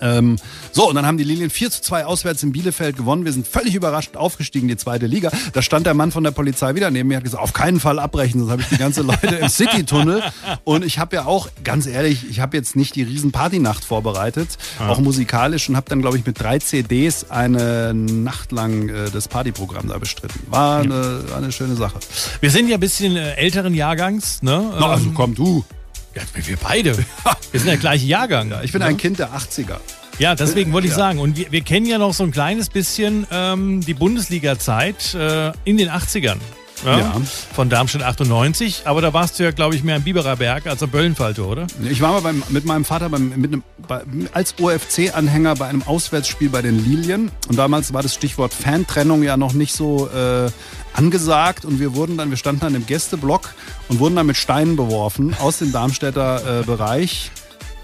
Ähm, so, und dann haben die Lilien 4 zu 2 auswärts in Bielefeld gewonnen. Wir sind völlig überrascht aufgestiegen, in die zweite Liga. Da stand der Mann von der Polizei wieder neben mir, hat gesagt, auf keinen Fall abbrechen, sonst habe ich die ganze Leute im City-Tunnel. Und ich habe ja auch, ganz ehrlich, ich habe jetzt nicht die riesen Partynacht vorbereitet, auch musikalisch und habe dann, glaube ich, mit drei CDs eine Nacht lang äh, das Partyprogramm da bestritten. War eine, war eine schöne Sache. Wir sind ja ein bisschen äh, älteren Jahrgangs, ne? Na, also Ähm, komm du. Ja, wir beide. Wir sind der gleiche Jahrgang. Ich bin ein Kind der 80er. Ja, deswegen wollte ich Ja. sagen. Und wir, wir kennen ja noch so ein kleines bisschen ähm, die Bundesliga-Zeit äh, in den 80ern. Ja, Ja. Von Darmstadt 98. Aber da warst du ja, glaube ich, mehr am Biberer Berg als am Böllenfalter, oder? Ich war mal beim, mit meinem Vater beim, mit einem, bei, als OFC-Anhänger bei einem Auswärtsspiel bei den Lilien. Und damals war das Stichwort Fantrennung ja noch nicht so äh, angesagt. Und wir wurden dann, wir standen dann im Gästeblock und wurden dann mit Steinen beworfen aus dem Darmstädter äh, Bereich.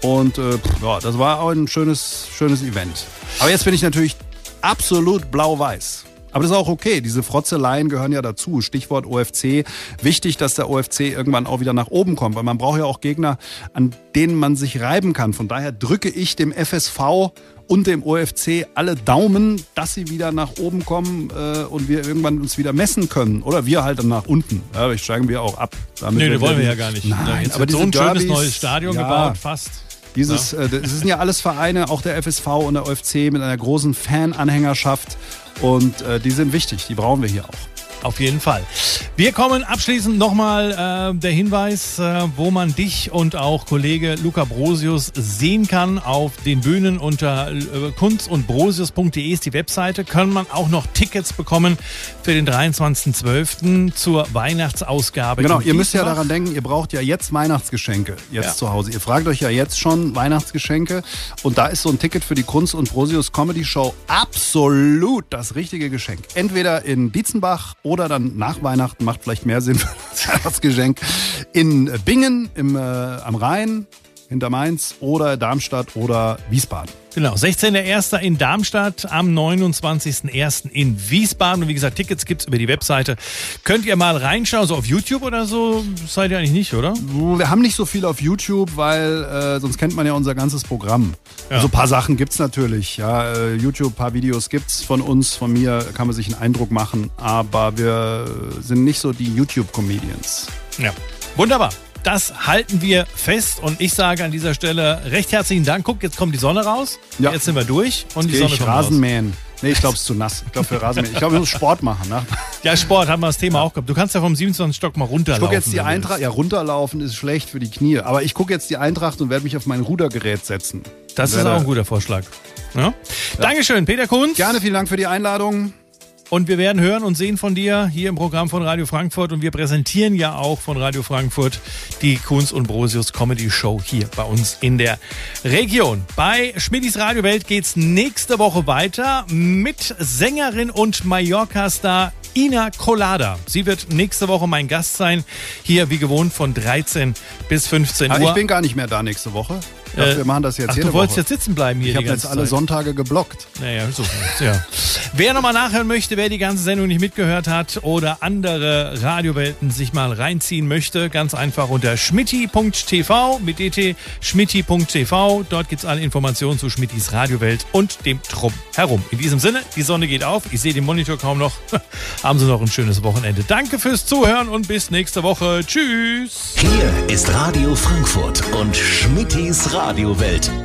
Und äh, ja, das war auch ein schönes, schönes Event. Aber jetzt bin ich natürlich absolut blau-weiß. Aber das ist auch okay. Diese Frotzeleien gehören ja dazu. Stichwort OFC. Wichtig, dass der OFC irgendwann auch wieder nach oben kommt, weil man braucht ja auch Gegner, an denen man sich reiben kann. Von daher drücke ich dem FSV und dem OFC alle Daumen, dass sie wieder nach oben kommen äh, und wir irgendwann uns wieder messen können. Oder wir halt dann nach unten. Ja, vielleicht steigen wir auch ab. Damit Nee, wir das wollen wir ja gar nicht. Nein, aber so ein schönes Derbys- neues Stadion ja, gebaut, fast. dieses, äh, das sind ja alles Vereine, auch der FSV und der OFC mit einer großen Fan-Anhängerschaft. Und äh, die sind wichtig, die brauchen wir hier auch. Auf jeden Fall. Wir kommen abschließend nochmal äh, der Hinweis, äh, wo man dich und auch Kollege Luca Brosius sehen kann auf den Bühnen unter äh, kunst und brosius.de ist die Webseite. Kann man auch noch Tickets bekommen für den 23.12. zur Weihnachtsausgabe. Genau, ihr müsst ja daran denken, ihr braucht ja jetzt Weihnachtsgeschenke jetzt Ja. zu Hause. Ihr fragt euch ja jetzt schon Weihnachtsgeschenke und da ist so ein Ticket für die Kunst und Brosius Comedy Show absolut das richtige Geschenk. Entweder in Dietzenbach oder dann nach Weihnachten macht vielleicht mehr Sinn [LAUGHS] das Weihnachtsgeschenk in Bingen im, äh, am Rhein hinter Mainz oder Darmstadt oder Wiesbaden. Genau, 16.01. in Darmstadt, am 29.01. in Wiesbaden. Und wie gesagt, Tickets gibt's über die Webseite. Könnt ihr mal reinschauen, so auf YouTube oder so? Seid ihr eigentlich nicht, oder? Wir haben nicht so viel auf YouTube, weil äh, sonst kennt man ja unser ganzes Programm. Ja. Also ein paar Sachen gibt's natürlich. Ja, äh, YouTube, ein paar Videos gibt's von uns, von mir kann man sich einen Eindruck machen. Aber wir sind nicht so die YouTube-Comedians. Ja. Wunderbar. Das halten wir fest und ich sage an dieser Stelle recht herzlichen Dank. Guck, jetzt kommt die Sonne raus. Ja. Jetzt sind wir durch und die Geh Sonne ich kommt raus. Rasenmähen. Nee, ich glaube, es ist zu nass. Ich glaube, für Rasenmähen. Ich glaube, ich muss Sport machen. Ne? Ja, Sport haben wir das Thema auch gehabt. Du kannst ja vom 27. Stock mal Ich runterlaufen. gucke jetzt die Eintracht. Ja, runterlaufen ist schlecht für die Knie. Aber ich gucke jetzt die Eintracht und werde mich auf mein Rudergerät setzen. Das ist auch ein guter Vorschlag. Ja? Dankeschön, Peter Kunz. Gerne, vielen Dank für die Einladung. Und wir werden hören und sehen von dir hier im Programm von Radio Frankfurt. Und wir präsentieren ja auch von Radio Frankfurt die Kunz und Brosius Comedy Show hier bei uns in der Region. Bei Schmidis Radio Welt geht's nächste Woche weiter mit Sängerin und Mallorca-Star Ina Colada. Sie wird nächste Woche mein Gast sein. Hier wie gewohnt von 13 bis 15 Aber Uhr. ich bin gar nicht mehr da nächste Woche. Dachte, Äh, wir machen das jetzt Ach, jede du wolltest Woche. jetzt sitzen bleiben hier ich habe jetzt alle Zeit. Sonntage geblockt. Naja, so. Ja. Wer nochmal nachhören möchte, wer die ganze Sendung nicht mitgehört hat oder andere Radiowelten sich mal reinziehen möchte, ganz einfach unter schmitti.tv mit dt schmitti.tv. Dort gibt's alle Informationen zu Schmittis Radiowelt und dem Trumm herum. In diesem Sinne, die Sonne geht auf. Ich sehe den Monitor kaum noch. [LAUGHS] Haben Sie noch ein schönes Wochenende. Danke fürs Zuhören und bis nächste Woche. Tschüss. Hier ist Radio Frankfurt und Schmittis Radiowelt.